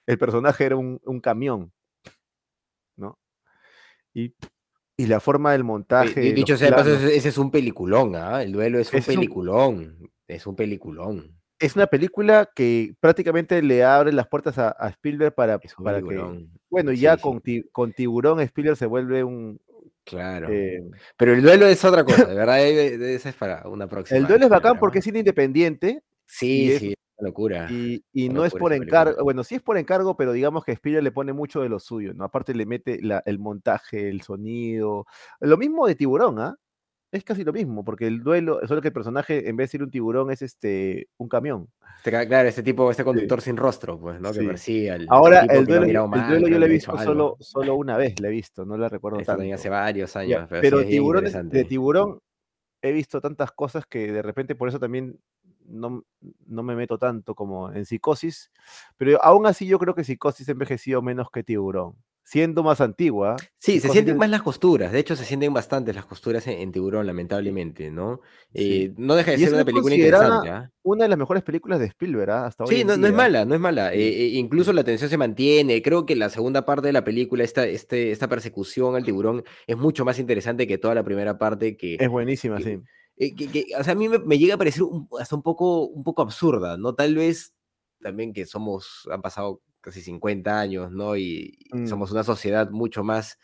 Speaker 2: el personaje era un, un camión, ¿no? Y, y la forma del montaje. los
Speaker 1: Dicho sea, de paso,
Speaker 2: planos,
Speaker 1: ese, es un peliculón, ¿ah? El duelo es un
Speaker 2: es un-
Speaker 1: peliculón. Es un peliculón.
Speaker 2: Es una película que prácticamente le abre las puertas a, a Spielberg para, para que, bueno, ya
Speaker 1: sí.
Speaker 2: con, ti- con Tiburón Spielberg se vuelve un...
Speaker 1: Claro.
Speaker 2: eh,
Speaker 1: Pero el duelo es otra cosa, de verdad, eh, esa es para una próxima.
Speaker 2: el duelo es bacán porque es independiente
Speaker 1: Sí,
Speaker 2: es-
Speaker 1: sí, una locura.
Speaker 2: Y, y
Speaker 1: Una
Speaker 2: no es por encargo, bueno, sí es por encargo, pero digamos que Spielberg le pone mucho de lo suyo, ¿no? Aparte le mete la- el montaje, el sonido, lo mismo de Tiburón, ¿ah? Es casi lo mismo, porque el duelo, solo que el personaje, en vez de ser un tiburón, es este, un camión.
Speaker 1: Este ca- claro, este tipo, este conductor sin rostro, pues, ¿no? Que persigue al.
Speaker 2: Ahora, el duelo, el duelo yo
Speaker 1: le
Speaker 2: lo he visto solo, solo una vez, la he visto, no la recuerdo
Speaker 1: también
Speaker 2: tanto.
Speaker 1: hace varios
Speaker 2: Ya,
Speaker 1: años, pero,
Speaker 2: pero
Speaker 1: sí
Speaker 2: tiburones, de tiburón he visto tantas cosas que de repente por eso también no, no me meto tanto como en Psicosis, pero aún así yo creo que Psicosis ha envejecido menos que Tiburón, siendo más antigua.
Speaker 1: Sí, se sienten más las costuras. De hecho, se sienten bastantes las costuras en, en Tiburón, lamentablemente, ¿no?
Speaker 2: Sí.
Speaker 1: Eh, no deja de
Speaker 2: Y
Speaker 1: ser
Speaker 2: una
Speaker 1: película interesante, ¿ah?
Speaker 2: Una de las mejores películas de Spielberg ¿ah? hasta hoy
Speaker 1: Sí, no, no es mala, no es mala. Eh, eh, incluso la tensión se mantiene. Creo que la segunda parte de la película, esta, este, esta persecución al tiburón, es mucho más interesante que toda la primera parte que,
Speaker 2: Es buenísima,
Speaker 1: que-
Speaker 2: sí.
Speaker 1: eh, que- que, o sea, a mí me, me llega a parecer un- hasta un poco, un poco absurda, ¿no? Tal vez también que somos, han pasado casi 50 años, ¿no? Y, y
Speaker 2: Mm.
Speaker 1: somos una sociedad mucho más,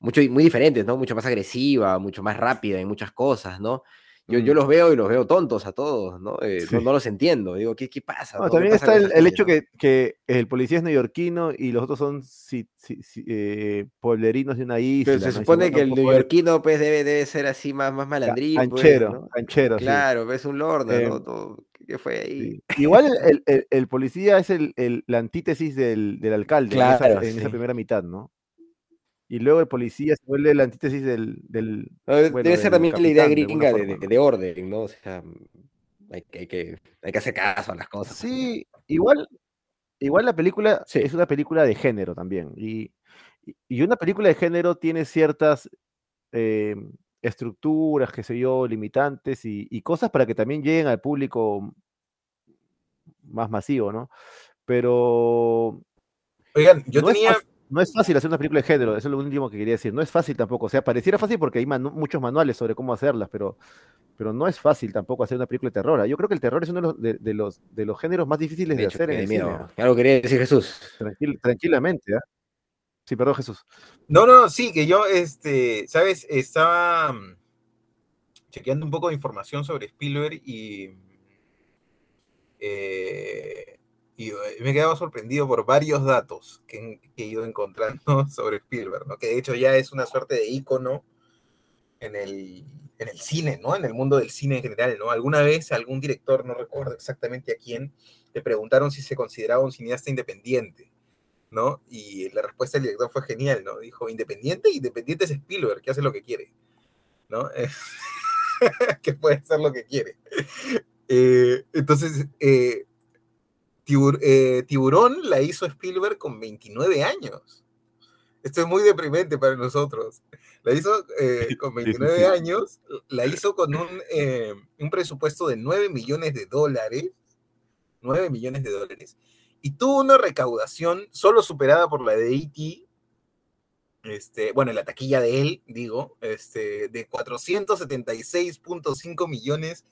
Speaker 1: mucho, muy diferente, ¿no? Mucho más agresiva, mucho más rápida en muchas cosas, ¿no? Yo, yo
Speaker 2: Mm.
Speaker 1: los veo y los veo tontos a todos, ¿no? Eh, no,
Speaker 2: Sí.
Speaker 1: no los entiendo. Digo, ¿qué, qué pasa?
Speaker 2: No,
Speaker 1: no? ¿Qué
Speaker 2: también
Speaker 1: pasa
Speaker 2: está el, el hecho que, que el policía es neoyorquino y los otros son si- si- si- eh, pueblerinos de una isla.
Speaker 1: Se supone que el neoyorquino pues debe, debe ser así más, más malandrín, pues,
Speaker 2: canchero,
Speaker 1: ¿no?
Speaker 2: canchero, sí,
Speaker 1: Claro, es un lorna,
Speaker 2: Eh,
Speaker 1: ¿no? Todo- ¿Qué qué fue ahí?
Speaker 2: sí. Igual el, el- el- el policía es el, el- la antítesis del, del alcalde en, esa, en primera mitad, ¿no? Y luego el policía se vuelve la antítesis del, bueno,
Speaker 1: debe ser también la idea
Speaker 2: de
Speaker 1: gringa de,
Speaker 2: forma,
Speaker 1: de- orden, ¿no? O sea, hay, que- hay que, hay que hacer caso a las cosas. pues.
Speaker 2: Sí, igual, igual la película
Speaker 1: Sí.
Speaker 2: es una película de género también. Y, y- y una película de género tiene ciertas eh, estructuras, qué sé yo, limitantes y, y cosas para que también lleguen al público más masivo, ¿no? Pero
Speaker 3: Oigan, yo
Speaker 2: no, es
Speaker 3: tenía.
Speaker 2: fácil, no es fácil hacer una película de género, eso es lo último que quería decir. No es fácil tampoco. O sea, pareciera fácil porque hay manu- muchos manuales sobre cómo hacerlas, pero, pero no es fácil tampoco hacer una película de terror. ¿ah? Yo creo que el terror es uno de los, de, de los, de los géneros más difíciles de,
Speaker 1: De hecho,
Speaker 2: hacer
Speaker 1: que
Speaker 2: en el
Speaker 1: miedo. Algo quería decir Jesús.
Speaker 2: Tranquil- tranquilamente, ¿ah? Sí, perdón, Jesús.
Speaker 3: No, no, sí, que yo, este, ¿sabes? Estaba mm, chequeando un poco de información sobre Spielberg y, eh, y eh, me he quedado sorprendido por varios datos que, que he ido encontrando sobre Spielberg, ¿no? Que de hecho ya es una suerte de ícono en el, en el cine, ¿no? En el mundo del cine en general, ¿no? Alguna vez algún director, no recuerdo exactamente a quién, le preguntaron si se consideraba un cineasta independiente. ¿No? Y la respuesta del director fue genial, ¿no? Dijo, independiente, independiente es Spielberg, que hace lo que quiere, ¿no? que puede hacer lo que quiere. Eh, entonces, eh, Tibur- eh, Tiburón la hizo Spielberg con 29 años. Esto es muy deprimente para nosotros. La hizo con
Speaker 2: sí,
Speaker 3: 29
Speaker 2: sí.
Speaker 3: años, la hizo con un, un presupuesto de 9 millones de dólares. 9 millones de dólares y tuvo una recaudación solo superada por la de E.T., este, bueno, en la taquilla de él, digo, este, de 476.5 millones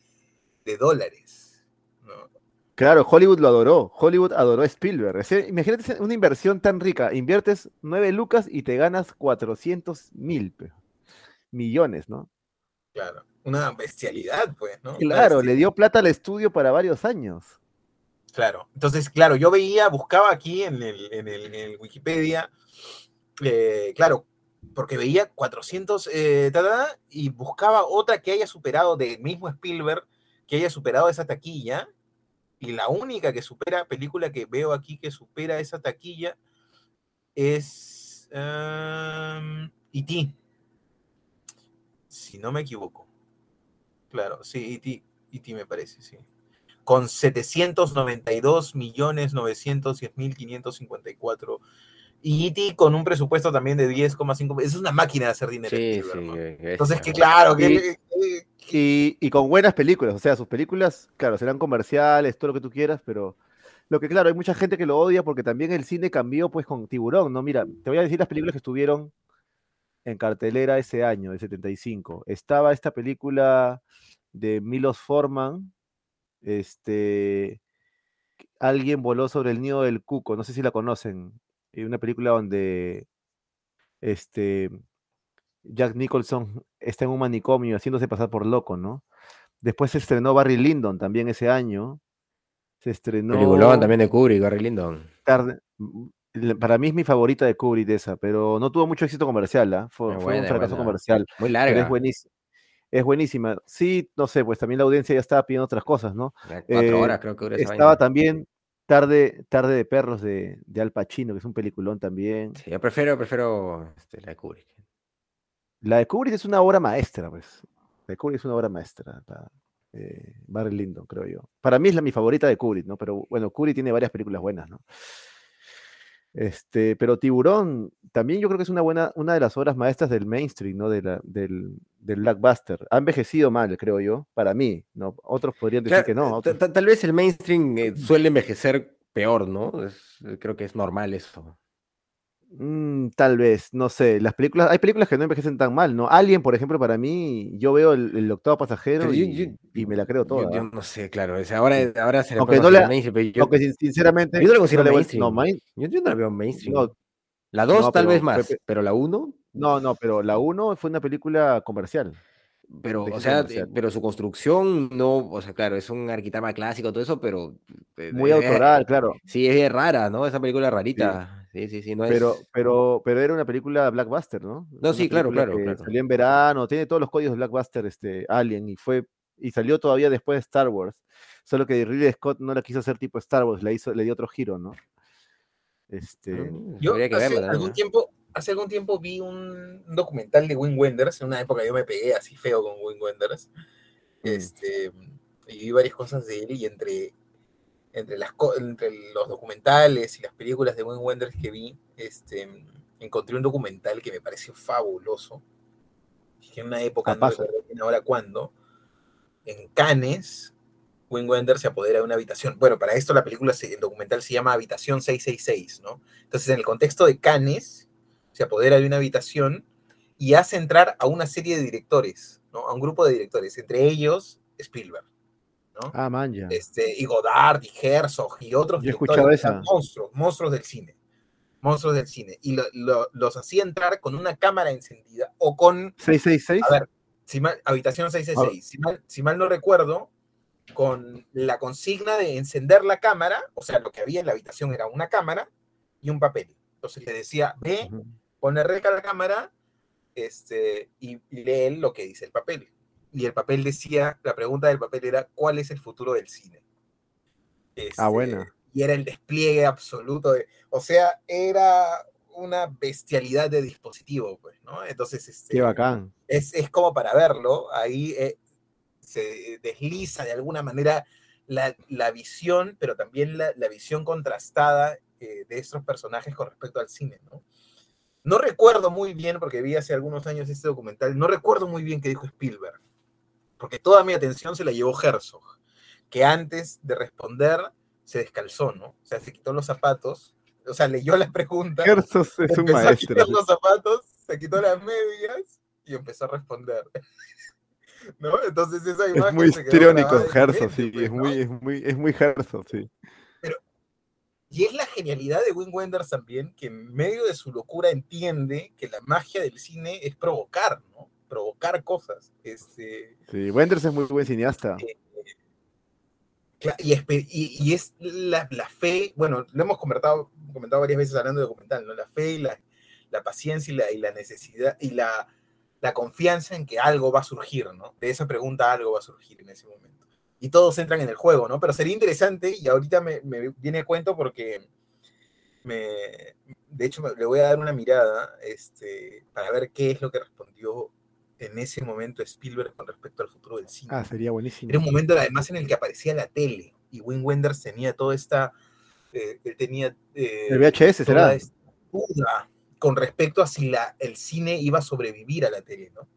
Speaker 3: de dólares. ¿no?
Speaker 2: Claro, Hollywood lo adoró. Hollywood adoró a Spielberg. Imagínate una inversión tan rica. Inviertes 9 lucas y te ganas 400 mil millones, ¿no?
Speaker 3: Claro, una bestialidad, pues, ¿no?
Speaker 2: Claro, le dio plata al estudio para varios años.
Speaker 3: Claro, entonces, claro, yo veía, buscaba aquí en el, en el, Wikipedia, eh, claro, porque veía 400, eh, ta, y buscaba otra que haya superado del mismo Spielberg, que haya superado esa taquilla, y la única que supera, película que veo aquí que supera esa taquilla, es um, si no me equivoco. Claro, sí, E.T., E.T. me parece, sí con 792 millones 910 mil 554 y E.T. con un presupuesto también de 10,5 es una máquina de hacer dinero
Speaker 1: Sí,
Speaker 3: Spielberg,
Speaker 1: sí.
Speaker 3: ¿no?
Speaker 1: que
Speaker 3: entonces que claro que,
Speaker 2: Y- Y, y con buenas películas, o sea, sus películas, claro, serán comerciales, todo lo que tú quieras, pero lo que claro, hay mucha gente que lo odia porque también el cine cambió pues con Tiburón, ¿no? Mira, te voy a decir las películas que estuvieron en cartelera ese año, el 75. Estaba esta película de Milos Forman, este, Alguien voló sobre el nido del cuco, no sé si la conocen, eh, una película donde este, Jack Nicholson está en un manicomio haciéndose pasar por loco, ¿no? Después se estrenó Barry Lyndon también ese año. Se estrenó.
Speaker 1: Peliculón también de Kubrick, Gary Lyndon.
Speaker 2: tarde- m- le- Para mí es mi favorita de Kubrick esa, pero no tuvo mucho éxito comercial, ¿ah? Fue, fue
Speaker 1: buena,
Speaker 2: un fracaso
Speaker 1: buena.
Speaker 2: comercial,
Speaker 1: Muy
Speaker 2: pero es
Speaker 1: larga.
Speaker 2: buenísima. Es buenísima. Sí, no sé, pues también la audiencia ya estaba pidiendo otras cosas, ¿no?
Speaker 1: Cuatro
Speaker 2: Eh,
Speaker 1: horas creo que dura esa
Speaker 2: Estaba
Speaker 1: vaina.
Speaker 2: también Tarde, Tarde de Perros de, de Al Pacino, que es un peliculón también.
Speaker 1: Sí, yo prefiero, prefiero este, la de Kubrick.
Speaker 2: La de Kubrick es una obra maestra, pues. La de Kubrick es una obra maestra. la- eh, Barry Lyndon, creo yo. Para mí es la mi favorita de Kubrick, ¿no? Pero bueno, Kubrick tiene varias películas buenas, ¿no? Este, pero Tiburón también yo creo que es una buena, una de las obras maestras del mainstream, ¿no? De la, del, del blockbuster. Ha envejecido mal, creo yo, para mí, ¿no? Otros podrían decir
Speaker 1: Claro,
Speaker 2: que no.
Speaker 1: eh,
Speaker 2: otros-
Speaker 1: Tal vez el mainstream eh, suele envejecer peor, ¿no? Es- creo que es normal eso.
Speaker 2: Mm, tal vez, no sé. Las películas, hay películas que no envejecen tan mal, ¿no? Alien, por ejemplo, para mí, yo veo el, el octavo pasajero
Speaker 1: yo-
Speaker 2: y,
Speaker 1: yo-
Speaker 2: y me la creo toda.
Speaker 1: yo
Speaker 2: ¿ah?
Speaker 1: no sé, claro. ahora, ahora se
Speaker 2: Aunque no
Speaker 1: mainstream,
Speaker 2: Aunque sinceramente,
Speaker 1: yo no lo considero mainstream.
Speaker 2: no, main-
Speaker 1: yo- no la veo mainstream.
Speaker 2: no,
Speaker 1: la 2
Speaker 2: no,
Speaker 1: tal
Speaker 2: pero
Speaker 1: vez más,
Speaker 2: pe-
Speaker 1: pero la 1,
Speaker 2: no, no, pero la 1 fue una película comercial.
Speaker 1: pero, o sea,
Speaker 2: comercial.
Speaker 1: pero su construcción no, o sea, claro, es un arquitama clásico, todo eso, pero eh,
Speaker 2: Muy
Speaker 1: eh,
Speaker 2: autoral, claro.
Speaker 1: Sí, es rara, ¿no? Esa película rarita. Sí, sí, sí, no
Speaker 2: Pero,
Speaker 1: es.
Speaker 2: pero, pero era una película blockbuster, ¿no?
Speaker 1: No,
Speaker 2: Una
Speaker 1: sí, claro, claro,
Speaker 2: que
Speaker 1: claro.
Speaker 2: Salió en verano, tiene todos los códigos de blockbuster, este, Alien, y fue, y salió todavía después de Star Wars. Solo que Ridley Scott no la quiso hacer tipo Star Wars, le hizo, le dio otro giro, ¿no? Este,
Speaker 1: Mm,
Speaker 3: Yo
Speaker 1: habría que
Speaker 3: hace
Speaker 1: verla
Speaker 3: algún tiempo, hace algún tiempo vi un documental de Wim Wenders, en una época yo me pegué así feo con Wim Wenders,
Speaker 2: Mm.
Speaker 3: este, y vi varias cosas de él y entre, entre, las, co- entre los documentales y las películas de Wim Wenders que vi, este, encontré un documental que me pareció fabuloso, que en una época, no recuerdo ahora cuándo, en Cannes, Wim Wenders se apodera de una habitación. Bueno, para esto la película, el documental se llama Habitación 666, ¿no? Entonces, en el contexto de Cannes, se apodera de una habitación y hace entrar a una serie de directores, ¿no? A un grupo de directores, entre ellos Spielberg, ¿no?
Speaker 2: ah, man, ya.
Speaker 3: Este, y Godard, y Herzog, y otros
Speaker 2: Yo
Speaker 3: directores,
Speaker 2: esa.
Speaker 3: monstruos, monstruos del cine. Monstruos del cine. Y lo- lo- los hacía entrar con una cámara encendida o con
Speaker 2: 666.
Speaker 3: a ver, si mal- habitación 666. Si mal, si mal no recuerdo, con la consigna de encender la cámara, o sea, lo que había en la habitación era una cámara y un papel. Entonces le decía, ve, pone reca la cámara este, y, y lee lo que dice el papel. Y el papel decía, la pregunta del papel era, ¿cuál es el futuro del cine?
Speaker 2: Ah.
Speaker 3: Este, Y era el despliegue absoluto de, o sea, era una bestialidad de dispositivo, pues, ¿no? Entonces, este,
Speaker 2: Qué bacán.
Speaker 3: es, es como para verlo, ahí eh, se desliza de alguna manera la, la visión, pero también la, la visión contrastada eh, de estos personajes con respecto al cine, ¿no? No recuerdo muy bien, porque vi hace algunos años este documental, no recuerdo muy bien qué dijo Spielberg, porque toda mi atención se la llevó Herzog, que antes de responder se descalzó, ¿no? O sea, se quitó los zapatos, o sea, leyó la pregunta,
Speaker 2: Herzog es un
Speaker 3: empezó a
Speaker 2: maestro.
Speaker 3: quitar los zapatos, se quitó las medias y empezó a responder. ¿No? Entonces esa
Speaker 2: Es
Speaker 3: imagen
Speaker 2: muy
Speaker 3: se quedó
Speaker 2: histriónico Herzog, sí,
Speaker 3: pues,
Speaker 2: es
Speaker 3: ¿no?
Speaker 2: muy, es muy, es muy Herzog, sí.
Speaker 3: Y es la genialidad de Wim Wenders también, que en medio de su locura entiende que la magia del cine es provocar, ¿no? Provocar cosas. Este,
Speaker 2: Sí, Wenders es muy buen cineasta.
Speaker 3: Cla- Y, espe- y- y es la, la fe, bueno, lo hemos comentado, comentado varias veces hablando de documental, ¿no? La fe y la, la paciencia y la, y la necesidad y la, la confianza en que algo va a surgir, ¿no? De esa pregunta algo va a surgir en ese momento. Y todos entran en el juego, ¿no? Pero sería interesante, y ahorita me, me viene el cuento porque me, de hecho me- le voy a dar una mirada este, para ver qué es lo que respondió en ese momento Spielberg con respecto al futuro del cine.
Speaker 2: Ah, sería buenísimo.
Speaker 3: Era un momento además en el que aparecía la tele y Wim Wenders tenía toda esta, eh, él tenía eh,
Speaker 2: El VHS será.
Speaker 3: esta duda con respecto a si la, el cine iba a sobrevivir a la tele, ¿no?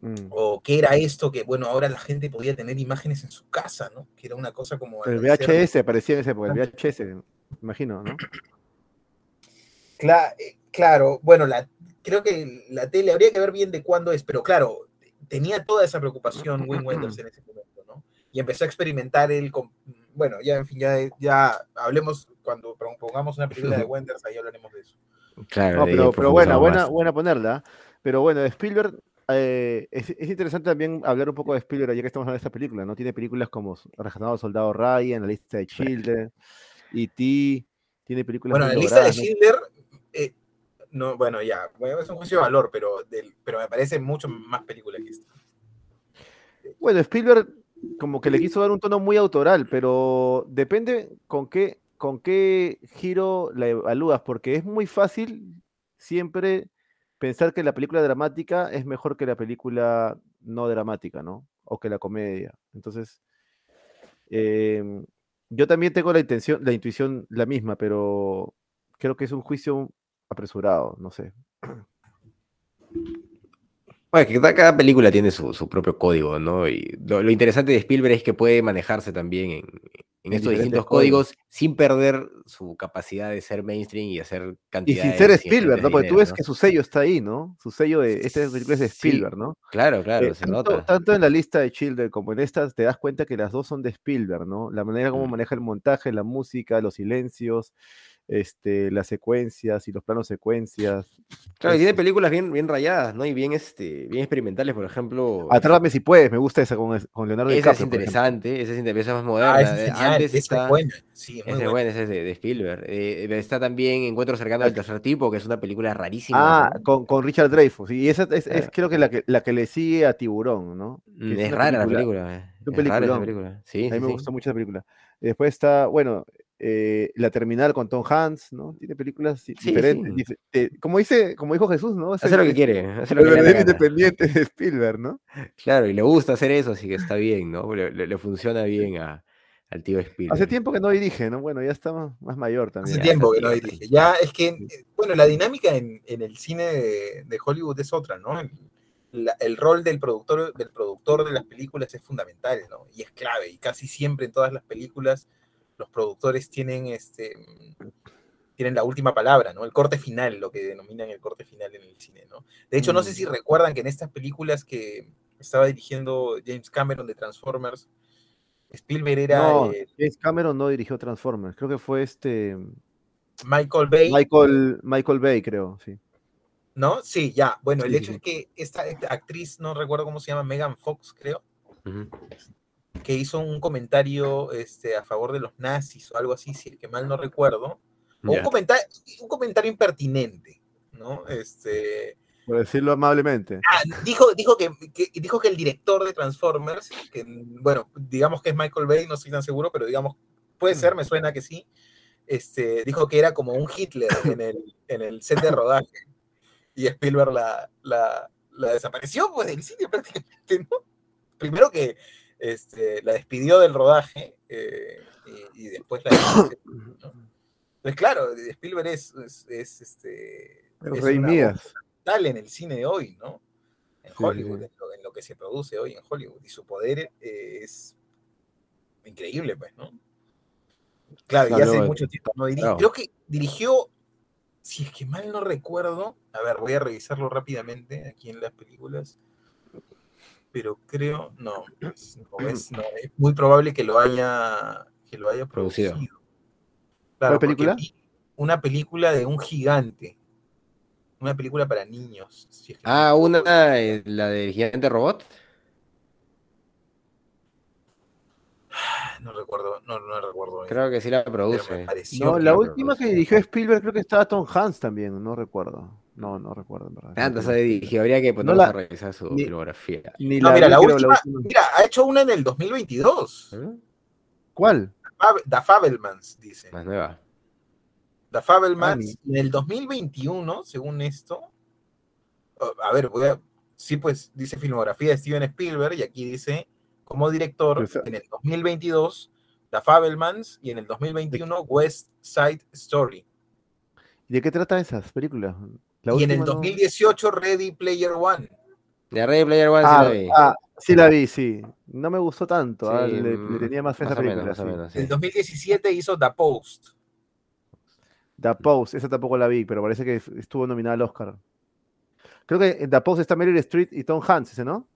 Speaker 2: Mm.
Speaker 3: O qué era esto que, bueno, ahora la gente podía tener imágenes en su casa, ¿no? Que era una cosa como...
Speaker 2: El VHS aparecía en época, el VHS, imagino, ¿no?
Speaker 3: Cla- eh, claro, bueno, la, creo que la tele habría que ver bien de cuándo es, pero claro, tenía toda esa preocupación Wim Wenders en ese momento, ¿no? Y empezó a experimentar él con, bueno, ya, en fin, ya, ya hablemos, cuando pongamos una película de Wenders, ahí hablaremos de eso.
Speaker 1: Claro,
Speaker 2: No, pero, pero buena, buena, buena ponerla. Pero bueno, de Spielberg, eh, es, es interesante también hablar un poco de Spielberg, ya que estamos hablando de esta película, ¿no? Tiene películas como Rescatado Soldado Ryan, La Lista de Children, E.T., tiene películas
Speaker 3: Bueno, la lista de. Schindler, eh, no, bueno, ya, bueno, es un juicio de valor, pero, del, pero me parece mucho más película que esta.
Speaker 2: Bueno, Spielberg como que le quiso dar un tono muy autoral, pero depende con qué, con qué giro la evalúas, porque es muy fácil siempre pensar que la película dramática es mejor que la película no dramática, ¿no? o que la comedia. Entonces, em, yo también tengo la intención, la intuición la misma, pero creo que es un juicio apresurado, no sé.
Speaker 1: Bueno, que cada, película tiene su, su propio código, ¿no? Y lo, lo interesante de Spielberg es que puede manejarse también en, estos distintos
Speaker 2: códigos.
Speaker 1: códigos sin perder su capacidad de ser mainstream y hacer
Speaker 2: Y
Speaker 1: cantidad
Speaker 2: sin
Speaker 1: de
Speaker 2: ser Spielberg, ¿no? Porque tú ves
Speaker 1: ¿no?
Speaker 2: que su sello está ahí, ¿no? Su sello de esta película es de
Speaker 1: Sí,
Speaker 2: Spielberg, ¿no?
Speaker 1: Claro, claro,
Speaker 2: Eh,
Speaker 1: se
Speaker 2: tanto,
Speaker 1: nota.
Speaker 2: tanto en la lista de Children como en estas, te das cuenta que las dos son de Spielberg, ¿no? La manera como
Speaker 1: Mm.
Speaker 2: maneja el montaje, la música, los silencios, este, las secuencias y los planos secuencias.
Speaker 1: Claro, y
Speaker 2: es-
Speaker 1: tiene películas bien, bien rayadas, ¿no? Y bien, este, bien experimentales, por ejemplo.
Speaker 2: Atrápame si puedes, me gusta esa con, es- con Leonardo
Speaker 1: Esa es
Speaker 2: DiCaprio. ejemplo.
Speaker 1: interesante, esa es, inter- esa es más
Speaker 3: Ah,
Speaker 1: moderna.
Speaker 3: esa es
Speaker 1: eh, Antes está.
Speaker 3: es buena. Sí, es muy
Speaker 1: Esa es
Speaker 3: buena.
Speaker 1: buena, esa es de, de Spielberg. Eh, está también Encuentro cercano
Speaker 2: La
Speaker 1: del tercer tipo, que es una película rarísima.
Speaker 2: Ah,
Speaker 1: ¿no?
Speaker 2: con, con Richard Dreyfuss. Y esa es, es
Speaker 1: Ah.
Speaker 2: creo que la, que la que le sigue a Tiburón, ¿no? Que
Speaker 1: Mm, Es, rara la
Speaker 2: película-
Speaker 1: película. eh, Es
Speaker 2: peliculón.
Speaker 1: película. Sí,
Speaker 2: A mí
Speaker 1: sí,
Speaker 2: me
Speaker 1: sí.
Speaker 2: gustó mucho esa película. Después está, bueno, eh, La Terminal con Tom Hanks, ¿no? Tiene películas
Speaker 1: Sí,
Speaker 2: diferentes.
Speaker 1: sí.
Speaker 2: eh, como dice, como dijo Jesús, ¿no?
Speaker 1: Hace lo que quiere, hace lo que
Speaker 2: independiente de Spielberg, ¿no?
Speaker 1: Claro, y le gusta hacer eso, así que está bien, ¿no? Le, le- le funciona bien a- al tío Spielberg.
Speaker 2: Hace tiempo que no dirige, ¿no? Bueno, ya está más, mayor también.
Speaker 3: Hace tiempo que no dirige. Ya es que, eh, bueno, la dinámica en, en el cine de, de Hollywood es otra, ¿no? La- el rol del productor, del productor de las películas es fundamental, ¿no? Y es clave. Y casi siempre en todas las películas los productores tienen este tienen la última palabra, ¿no? El corte final, lo que denominan el corte final en el cine, ¿no? De hecho, no sé si
Speaker 2: Mm.
Speaker 3: recuerdan que en estas películas que estaba dirigiendo James Cameron de Transformers, Spielberg era
Speaker 2: No, James Cameron no dirigió Transformers, creo que fue este
Speaker 3: Michael Bay.
Speaker 2: Michael, Michael Bay, creo, sí.
Speaker 3: ¿No? Sí, ya. Bueno, el
Speaker 2: Sí,
Speaker 3: hecho
Speaker 2: sí,
Speaker 3: es que esta, esta actriz, no recuerdo cómo se llama, Megan Fox, creo. Que hizo un comentario este, a favor de los nazis o algo así, si el que mal no recuerdo. O un, comentario, un comentario impertinente, ¿no? Este,
Speaker 2: Por decirlo amablemente.
Speaker 3: ah, dijo, dijo, que, que- dijo que el director de Transformers, que, bueno, digamos que es Michael Bay, no estoy tan seguro, pero digamos, puede ser, me suena que sí, este, dijo que era como un Hitler en el, en el set de rodaje. Y Spielberg la, la, la desapareció pues, del cine prácticamente, ¿no? Primero que este, la despidió del rodaje eh, y, y después la ¿no? Entonces, claro, Spielberg es, es, es, este,
Speaker 2: El
Speaker 3: es
Speaker 2: Rey Mías.
Speaker 3: fundamental en el cine de hoy, ¿no? En
Speaker 2: Sí,
Speaker 3: Hollywood,
Speaker 2: sí.
Speaker 3: En, lo, en lo que se produce hoy en Hollywood. Y su poder eh, es increíble, pues, ¿no? Claro, y hace mucho tiempo no dirige. Creo que dirigió, si es que mal no recuerdo, a ver, voy a revisarlo rápidamente aquí en las películas. Pero creo, no, es, no, es, no, es muy probable que lo haya, que lo haya
Speaker 1: Producido.
Speaker 3: producido. Claro,
Speaker 2: ¿Cuál
Speaker 3: porque
Speaker 2: película?
Speaker 3: Una película de un gigante. Una película para niños. si es que no
Speaker 1: Ah, una, eh, la del gigante robot.
Speaker 3: No recuerdo, no, no recuerdo. bien,
Speaker 1: Creo que sí la produce.
Speaker 2: No, la última que dirigió Spielberg creo que estaba Tom Hanks también, no recuerdo. No, no recuerdo, en verdad. No
Speaker 1: ha
Speaker 2: tengo-
Speaker 1: dirigido, habría que ponernos
Speaker 2: la-
Speaker 1: a revisar su
Speaker 2: ni-
Speaker 1: filmografía.
Speaker 2: Ni
Speaker 3: No,
Speaker 2: la
Speaker 3: mira, la última, mira, ha hecho una en el 2022.
Speaker 1: ¿Eh?
Speaker 2: ¿Cuál?
Speaker 3: The Fabelmans, dice.
Speaker 1: Más nueva.
Speaker 3: The Fabelmans,
Speaker 2: Ah,
Speaker 3: en el 2021, según esto. oh, A ver, voy a. Sí, pues dice filmografía de Steven Spielberg y aquí dice como director
Speaker 2: Pero, o sea-
Speaker 3: en el 2022 The Fabelmans y en el 2021 West Side Story.
Speaker 2: ¿Y de qué trata esas películas? La
Speaker 3: y en el
Speaker 2: última no-
Speaker 3: 2018 Ready Player One.
Speaker 1: De Ready Player One sí
Speaker 2: Ah,
Speaker 1: la vi.
Speaker 2: ah, sí la vi, sí. No me gustó tanto. ah,
Speaker 1: Sí,
Speaker 2: le, le
Speaker 1: mm,
Speaker 2: tenía más fe a esa
Speaker 1: menos,
Speaker 2: sí.
Speaker 3: En el
Speaker 1: sí.
Speaker 3: 2017 hizo The Post.
Speaker 2: The Post, esa tampoco la vi, pero parece que estuvo nominada al Oscar. Creo que en The Post está Meryl Streep y Tom Hanks, ese, ¿no?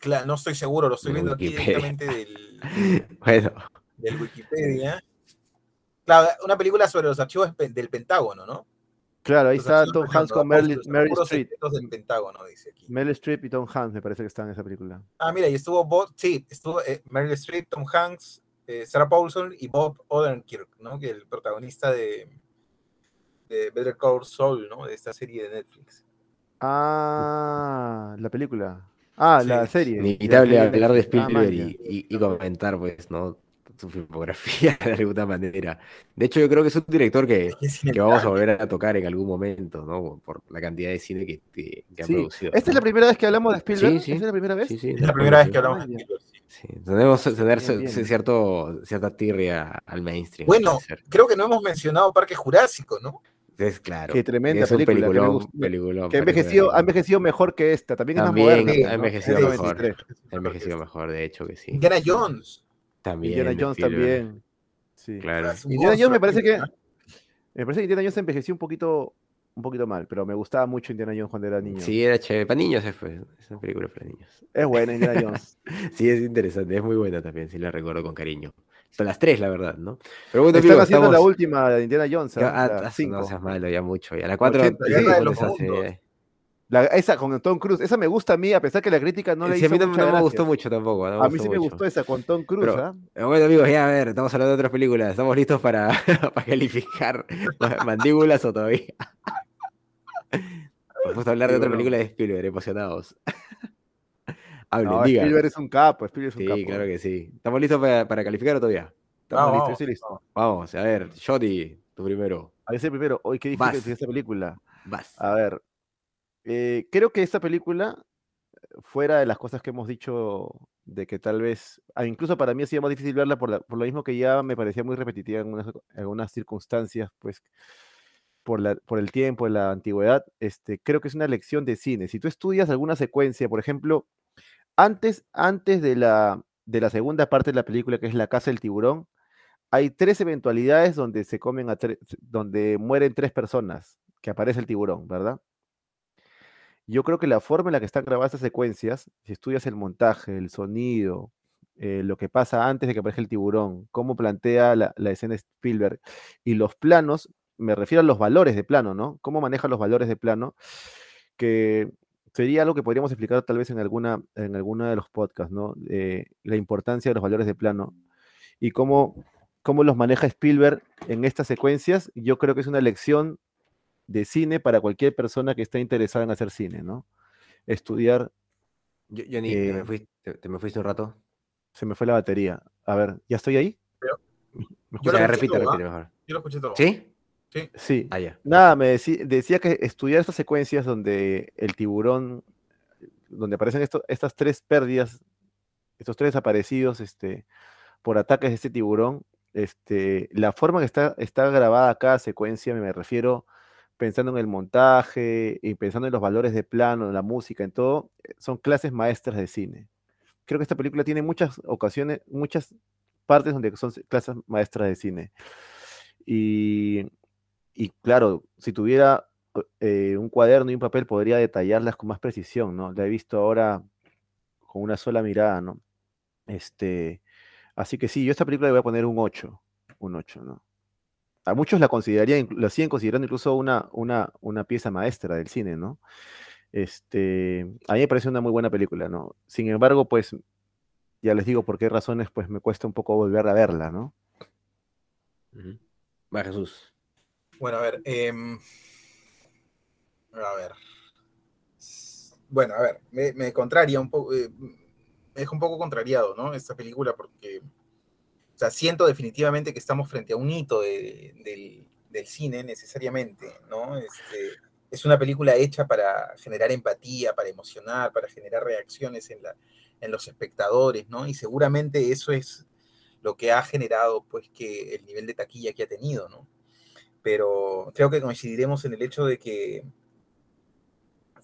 Speaker 3: Claro, no estoy seguro, lo estoy viendo aquí directamente del,
Speaker 1: Bueno,
Speaker 3: del Wikipedia. Claro, una película sobre los archivos del Pentágono, ¿no?
Speaker 2: Claro, ahí
Speaker 3: Los
Speaker 2: está Tom Hanks con Meryl, Meryl Streep.
Speaker 3: del Pentágono, dice aquí.
Speaker 2: Meryl Streep y Tom Hanks me parece que están en esa película.
Speaker 3: Ah, mira, y estuvo Bob, sí, estuvo eh, Meryl Streep, Tom Hanks, eh, Sarah Paulson y Bob Odenkirk, ¿no? Que el protagonista de, de Better Call Saul, ¿no? De esta serie de Netflix.
Speaker 2: Ah, la película. Ah, la serie.
Speaker 1: inevitable
Speaker 2: Ya,
Speaker 1: hablar de
Speaker 2: ah,
Speaker 1: Spielberg y, y- y comentar, pues, ¿no? su filmografía de alguna manera. De hecho, yo creo que es un director que, que vamos a volver a tocar en algún momento, ¿no? Por la cantidad de cine que, que, ha producido.
Speaker 2: ¿Esta es la primera vez que hablamos de Spielberg?
Speaker 1: Sí, sí.
Speaker 2: ¿Esta es la primera vez?
Speaker 1: Sí, sí.
Speaker 3: Es la primera vez que hablamos de Spielberg.
Speaker 1: Sí, tenemos que tener
Speaker 2: Bien, bien.
Speaker 1: cierto, cierta tirria al mainstream.
Speaker 3: Bueno, creo que no hemos mencionado Parque Jurásico, ¿no?
Speaker 1: Es claro.
Speaker 2: Qué tremenda
Speaker 1: es un
Speaker 2: película, que me
Speaker 1: peliculón,
Speaker 2: gusta-
Speaker 1: peliculón,
Speaker 2: que envejecido, ha envejecido mejor que esta. También,
Speaker 1: También
Speaker 2: es más moderna.
Speaker 3: ha
Speaker 2: ¿no?
Speaker 1: envejecido
Speaker 2: de
Speaker 1: mejor.
Speaker 2: 93.
Speaker 1: Ha envejecido mejor, de hecho que sí.
Speaker 3: Indiana Jones.
Speaker 1: También.
Speaker 2: Indiana Jones
Speaker 1: Spielberg,
Speaker 2: también. Sí.
Speaker 1: Claro.
Speaker 2: Indiana Jones me parece que
Speaker 3: ¿no?
Speaker 2: me parece que Indiana Jones envejeció un poquito un poquito mal, pero me gustaba mucho Indiana Jones cuando era niño.
Speaker 1: Sí, era chévere. Para niños es, pues, es una película para niños.
Speaker 2: Es buena Indiana Jones.
Speaker 1: Sí, es interesante, es muy buena también, sí la recuerdo con cariño. Son las tres, la verdad, ¿no? Pero bueno,
Speaker 2: Están
Speaker 1: amigos,
Speaker 2: haciendo la
Speaker 1: estamos-
Speaker 2: última de Indiana Jones.
Speaker 1: Ya,
Speaker 2: ¿ah?
Speaker 1: ah,
Speaker 2: La cinco.
Speaker 1: no seas malo, ya mucho. Ya la 4
Speaker 2: 80,
Speaker 3: sí.
Speaker 2: La- esa con Tom Cruise, esa me gusta a mí, a pesar que la crítica no le
Speaker 1: sí, a
Speaker 2: hizo
Speaker 1: mí no,
Speaker 2: mucha
Speaker 1: no me gustó mucho tampoco. no
Speaker 2: A mí sí me gustó esa con Tom Cruise,
Speaker 1: Pero-
Speaker 2: ¿ah?
Speaker 1: Eh, Bueno, amigos, ya a ver, estamos hablando de otras películas. ¿Estamos listos para, para calificar ma- mandíbulas o todavía? Vamos a hablar de
Speaker 2: Sí,
Speaker 1: otra película de Spielberg, emocionados. Hablen,
Speaker 2: No,
Speaker 1: digan.
Speaker 2: Spielberg es un capo, Spielberg es un
Speaker 1: Sí,
Speaker 2: capo.
Speaker 1: claro que sí. ¿Estamos listos para, para calificar o todavía?
Speaker 2: Estamos
Speaker 3: Vamos,
Speaker 2: listos, listo.
Speaker 1: Vamos, a ver, Shotty, tú primero.
Speaker 2: A ver, primero, hoy qué
Speaker 1: Vas.
Speaker 2: difícil esta película.
Speaker 1: Vas.
Speaker 2: A ver, eh, creo que esta película, fuera de las cosas que hemos dicho, de que tal vez, ah, incluso para mí ha sido más difícil verla por, la- por lo mismo que ya me parecía muy repetitiva en algunas, en algunas circunstancias, pues por, el tiempo, la antigüedad, este, creo que es una lección de cine. Si tú estudias alguna secuencia, por ejemplo, antes, antes de, la, de la segunda parte de la película, que es La Casa del Tiburón, hay tres eventualidades donde se comen a donde mueren tres personas, que aparece el tiburón, ¿verdad? Yo creo que la forma en la que están grabadas estas secuencias, si estudias el montaje, el sonido, eh, lo que pasa antes de que aparezca el tiburón, cómo plantea la, la escena Spielberg y los planos, me refiero a los valores de plano, ¿no? Cómo maneja los valores de plano, que sería algo que podríamos explicar tal vez en alguna, en alguna de los podcasts, ¿no? Eh, la importancia de los valores de plano y cómo, cómo los maneja Spielberg en estas secuencias, yo creo que es una lección de cine para cualquier persona que esté interesada en hacer cine, ¿no? Estudiar,
Speaker 1: Yo- Johnny, ¿te, me
Speaker 2: Eh,
Speaker 1: fuiste, te- te me fuiste un rato?
Speaker 2: se me fue la batería. A ver, ¿ya estoy ahí?
Speaker 3: Pero-
Speaker 2: ¿Me
Speaker 3: Yo lo escuché
Speaker 1: repite,
Speaker 3: todo, ¿ah?
Speaker 1: mejor.
Speaker 3: Yo lo escuché todo.
Speaker 1: ¿Sí?
Speaker 2: Sí.
Speaker 1: Ah, ya.
Speaker 2: Nada, me decía que estudiar estas secuencias donde el tiburón, donde aparecen esto- estas tres pérdidas, estos tres desaparecidos este, por ataques de este tiburón, este, la forma que está, está grabada cada secuencia, me refiero pensando en el montaje y pensando en los valores de plano, en la música, en todo, son clases maestras de cine. Creo que esta película tiene muchas ocasiones, muchas partes donde son clases maestras de cine. Y, y claro, si tuviera eh, un cuaderno y un papel, podría detallarlas con más precisión, ¿no? La he visto ahora con una sola mirada, ¿no? Este, así que sí, yo a esta película le voy a poner un 8, un 8, ¿no? A muchos la considerarían, la siguen considerando incluso una, una, una pieza maestra del cine, ¿no? Este, a mí me parece una muy buena película, ¿no? Sin embargo, pues, ya les digo por qué razones, pues me cuesta un poco volver a verla, ¿no?
Speaker 1: Va, Jesús.
Speaker 3: Bueno, a ver. em, a ver. Bueno, a ver, me, contraria un poco. eh, me deja un poco contrariado, ¿no? Esta película, porque. O sea, siento definitivamente que estamos frente a un hito de- del, del cine, necesariamente, ¿no? Este, es una película hecha para generar empatía, para emocionar, para generar reacciones en, la, en los espectadores, ¿no? Y seguramente eso es lo que ha generado, pues, que el nivel de taquilla que ha tenido, ¿no? Pero creo que coincidiremos en el hecho de que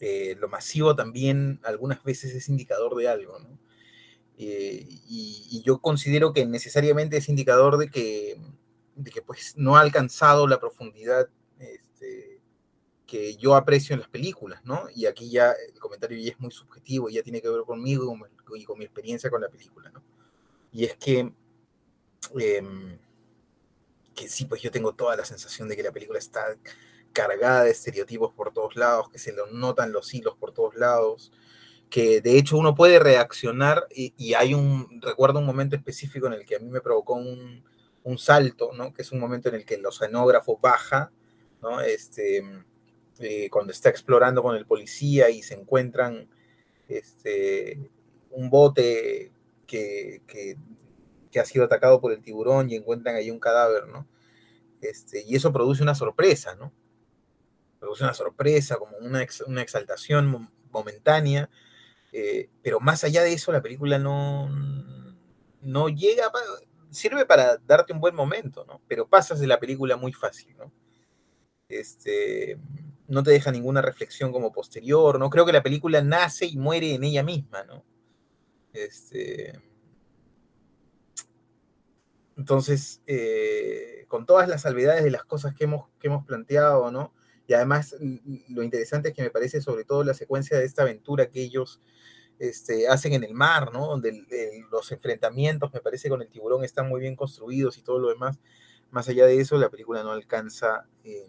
Speaker 3: eh, lo masivo también algunas veces es indicador de algo, ¿no? Eh, y, yo considero que necesariamente es indicador de que, de que pues no ha alcanzado la profundidad este, que yo aprecio en las películas, ¿no? Y aquí ya el comentario es muy subjetivo, ya tiene que ver conmigo y con, mi- y con mi experiencia con la película, ¿no? Y es que em, que sí, pues yo tengo toda la sensación de que la película está cargada de estereotipos por todos lados, que se lo notan los hilos por todos lados, que de hecho uno puede reaccionar y, hay un, recuerdo un momento específico en el que a mí me provocó un, un salto, ¿no? Que es un momento en el que el oceanógrafo baja, ¿no? Este, eh, cuando está explorando con el policía y se encuentran este, un bote que, que que ha sido atacado por el tiburón y encuentran ahí un cadáver, ¿no? Este, y eso produce una sorpresa, ¿no? Produce una sorpresa, como una, una exaltación momentánea, eh, pero más allá de eso la película no, no llega, sirve para darte un buen momento, ¿no? Pero pasas de la película muy fácil, ¿no? Este, no te deja ninguna reflexión como posterior, ¿no? Creo que la película nace y muere en ella misma, ¿no? Este, entonces, eh, con todas las salvedades de las cosas que hemos, que hemos planteado, ¿no? Y además, lo interesante es que me parece sobre todo la secuencia de esta aventura que ellos este, hacen en el mar, ¿no? Donde los enfrentamientos, me parece, con el tiburón están muy bien construidos y todo lo demás. Más allá de eso, la película no alcanza, eh,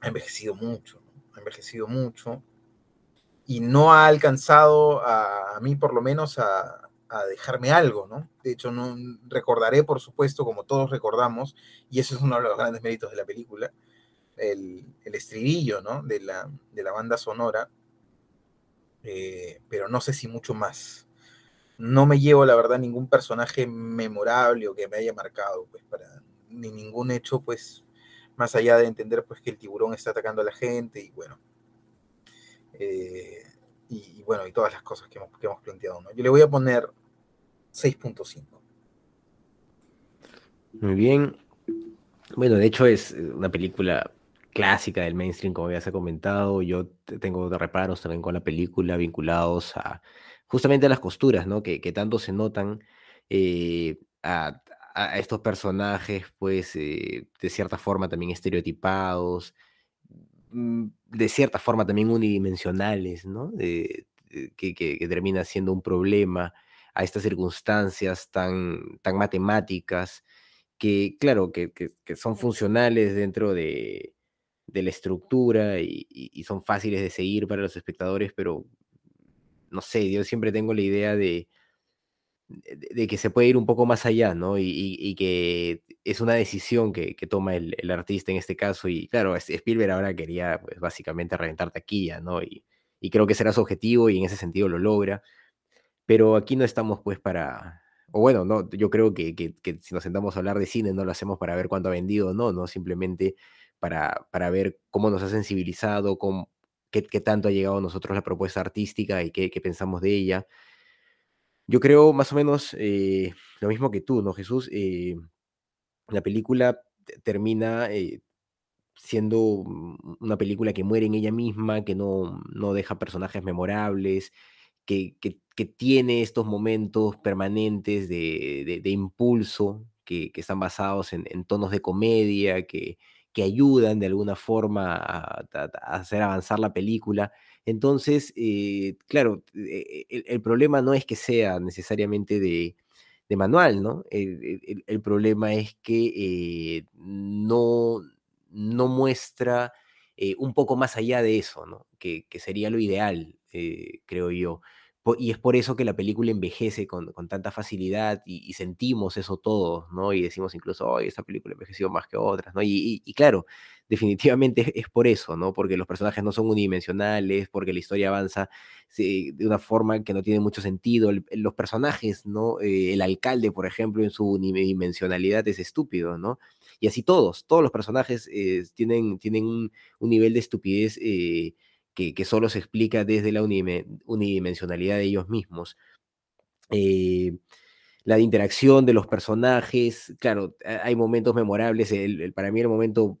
Speaker 3: ha envejecido mucho, ha envejecido mucho y no ha alcanzado a, a mí, por lo menos, a, a dejarme algo, ¿no? De hecho, no recordaré, por supuesto, como todos recordamos, y eso es uno de los grandes méritos de la película, el, estribillo, ¿no? De la, de la banda sonora, eh, pero no sé si mucho más. No me llevo, la verdad, ningún personaje memorable o que me haya marcado, pues, para, ni ningún hecho, pues, más allá de entender, pues, que el tiburón está atacando a la gente y, bueno, eh, y, bueno, y todas las cosas que hemos, que hemos planteado, ¿no? Yo le voy a poner 6.5.
Speaker 1: Muy bien. Bueno, de hecho es una película clásica del mainstream, como ya se ha comentado. Yo tengo reparos también con la película vinculados a justamente a las costuras, ¿no? Que, tanto se notan eh, a, estos personajes, pues, eh, de cierta forma también estereotipados, mm, de cierta forma también unidimensionales, ¿no? que, que, termina siendo un problema a estas circunstancias tan, tan matemáticas, que claro, que, son funcionales dentro de, la estructura y, son fáciles de seguir para los espectadores, pero no sé, yo siempre tengo la idea de, de, que se puede ir un poco más allá, ¿no? Y, que es una decisión que, toma el, artista en este caso, y claro, Spielberg ahora quería pues básicamente reventar taquilla, ¿no? Y, y creo que será su objetivo y en ese sentido lo logra pero aquí no estamos pues para, o bueno, no, yo creo que, si nos sentamos a hablar de cine no lo hacemos para ver cuánto ha vendido no, no, simplemente para, para ver cómo nos ha sensibilizado, cómo, qué, tanto ha llegado a nosotros la propuesta artística y qué, pensamos de ella. Yo creo más o menos eh, lo mismo que tú, ¿no, Jesús? Eh, la película termina eh, siendo una película que muere en ella misma, que no, no deja personajes memorables, que, tiene estos momentos permanentes de, impulso, que, están basados en, tonos de comedia, que, ayudan de alguna forma a, hacer avanzar la película. Entonces, eh, claro, eh, el, problema no es que sea necesariamente de, manual, ¿no? El, problema es que eh, no, no muestra un poco más allá de eso. Que, que sería lo ideal, creo yo y es por eso que la película envejece con, tanta facilidad y, sentimos eso todos, ¿no? Y decimos incluso, hoy esta película envejeció más que otras, ¿no? Y, claro, definitivamente es por eso, ¿no? Porque los personajes no son unidimensionales, porque la historia avanza de una forma que no tiene mucho sentido. los personajes, ¿no? Eh, el alcalde, por ejemplo, en su unidimensionalidad es estúpido, ¿no? Y así todos, todos los personajes eh, tienen, tienen un, nivel de estupidez. Eh, que, solo se explica desde la unidimensionalidad de ellos mismos. Eh, la interacción de los personajes, claro, hay momentos memorables. para mí el momento,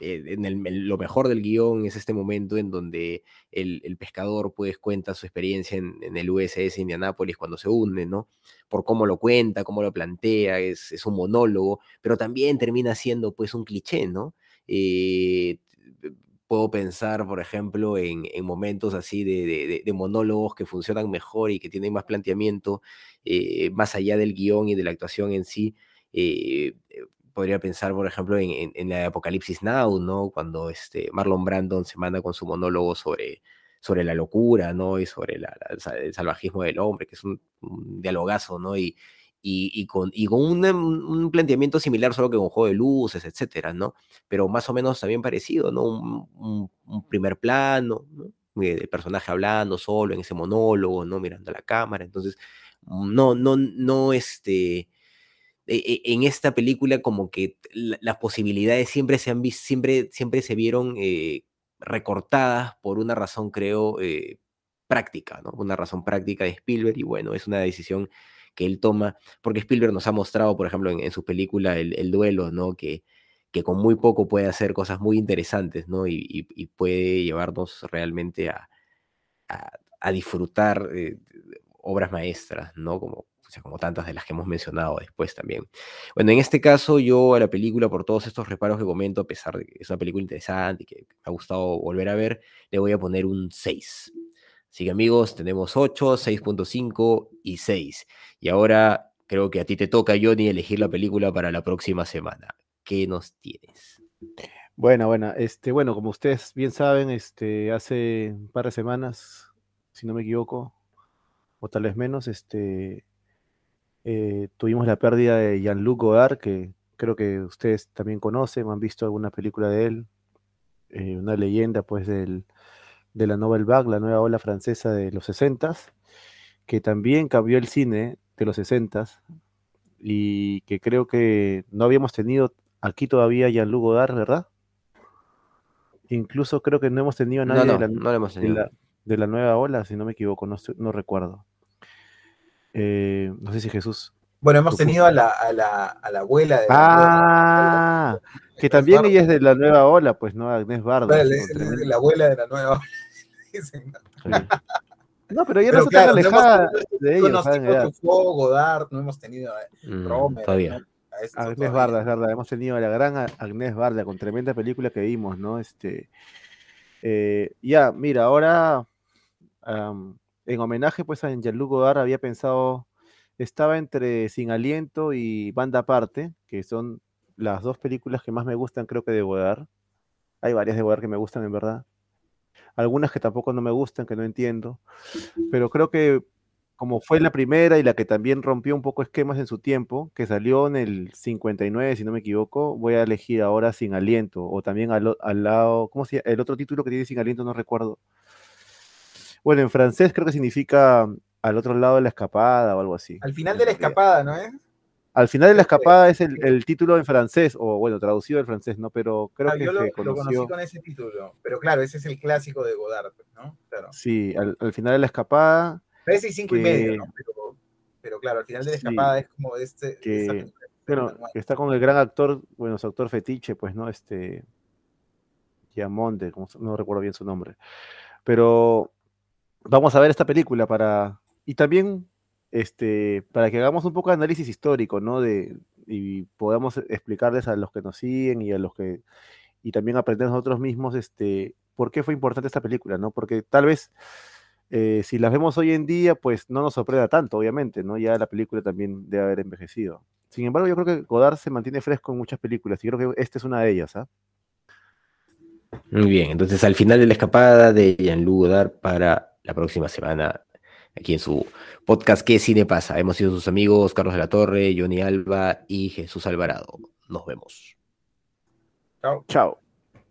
Speaker 1: eh, en lo mejor del guion es este momento en donde el, pescador pues cuenta su experiencia en, el USS Indianápolis cuando se hunde, ¿no? Por cómo lo cuenta, cómo lo plantea, es, un monólogo, pero también termina siendo pues un cliché, ¿no? Eh, puedo pensar, por ejemplo, en, momentos así de, monólogos que funcionan mejor y que tienen más planteamiento, eh, más allá del guion y de la actuación en sí. Eh, eh, podría pensar, por ejemplo, en, en, la Apocalipsis Now, ¿no? Cuando este Marlon Brandon se manda con su monólogo sobre, sobre la locura, ¿no? Y sobre el salvajismo del hombre, que es un, un dialogazo, ¿no? Y, y, con, con un, planteamiento similar, solo que con juego de luces, etcétera, ¿no? Pero más o menos también parecido, ¿no? Un, primer plano, ¿no? El personaje hablando solo en ese monólogo, ¿no? Mirando a la cámara. Entonces, no, no, no, este, e, e, en esta película como que las posibilidades siempre se han siempre, siempre se vieron eh, recortadas por una razón, creo, eh, práctica, ¿no? Una razón práctica de Spielberg y bueno, es una decisión que él toma, porque Spielberg nos ha mostrado, por ejemplo, en, su película el, Duelo, ¿no? Que, que con muy poco puede hacer cosas muy interesantes, ¿no? Y, puede llevarnos realmente a, a, disfrutar eh, obras maestras, ¿no? Como, como tantas de las que hemos mencionado después también. Bueno, en este caso yo a la película, por todos estos reparos que comento, a pesar de que es una película interesante y que me ha gustado volver a ver, le voy a poner un 6. Así que amigos, tenemos 8, 6.5 y 6. Y ahora creo que a ti te toca, Johnny, elegir la película para la próxima semana. ¿Qué nos tienes?
Speaker 2: Bueno, bueno, este, bueno, como ustedes bien saben, este, hace un par de semanas, si no me equivoco, o tal vez menos, este, eh, tuvimos la pérdida de Jean-Luc Godard, que creo que ustedes también conocen, han visto alguna película de él, eh, una leyenda pues del, de la Nouvelle Vague, la nueva ola francesa de los 60 que también cambió el cine de los 60 y que creo que no habíamos tenido aquí todavía Jean-Luc Godard, ¿verdad? Incluso creo que no hemos tenido a nadie de, la, nueva ola, si no me equivoco, no, no recuerdo. Eh, no sé si Jesús.
Speaker 3: Bueno, hemos tenido a la, a la, a la abuela de
Speaker 2: Ah, que también ella es de la nueva ola, pues, ¿no? Agnes Barda.
Speaker 3: la, abuela de la nueva ola.
Speaker 2: No, pero ella no está tan alejada de ellos.
Speaker 3: No Godard, no hemos tenido a mm, Romer.
Speaker 1: Todavía.
Speaker 2: Agnes Barda, es verdad. Hemos tenido a la gran Agnes Barda con tremenda película que vimos, ¿no? Este, eh, ya, mira, ahora en homenaje pues a Jean-Luc Godard había pensado, estaba entre Sin Aliento y Banda Aparte, que son las dos películas que más me gustan creo que de Godard. Hay varias de Godard que me gustan en verdad. Algunas que tampoco no me gustan, que no entiendo. Pero creo que como fue la primera y la que también rompió un poco esquemas en su tiempo, que salió en el 59, si no me equivoco, voy a elegir ahora Sin Aliento, o también al, al lado, ¿cómo se llama? El otro título que tiene Sin Aliento no recuerdo. Bueno, en francés creo que significa al otro lado de la escapada o algo así.
Speaker 3: Al final de la escapada, ¿no es?
Speaker 2: Al final de la escapada es el, título en francés, o bueno, traducido del francés, ¿no? Pero creo ah, que
Speaker 3: yo lo, conocí con ese título, pero claro, ese es el clásico de Godard, ¿no? Claro.
Speaker 2: Sí, al, final de la escapada.
Speaker 3: Parece cinco y medio, ¿no? Pero, claro, al final de la escapada es como este.
Speaker 2: Que, bueno, que está con el gran actor, bueno, su actor fetiche, pues, ¿no? Este. Giamonte, no recuerdo bien su nombre. Pero vamos a ver esta película para. Y también este, para que hagamos un poco de análisis histórico, ¿no? De, y podamos explicarles a los que nos siguen y a los que. Y también aprender nosotros mismos, este, por qué fue importante esta película, ¿no? Porque tal vez. Eh, si las vemos hoy en día, pues no nos sorprenda tanto, obviamente, ¿no? Ya la película también debe haber envejecido. Sin embargo, yo creo que Godard se mantiene fresco en muchas películas y creo que esta es una de ellas, ¿ah?
Speaker 1: Muy bien, entonces al final de la escapada de Jean-Luc para la próxima semana aquí en su podcast ¿Qué cine pasa? Hemos sido sus amigos Carlos de la Torre, Johnny Alba y Jesús Alvarado. Nos vemos.
Speaker 2: Chao. Chao.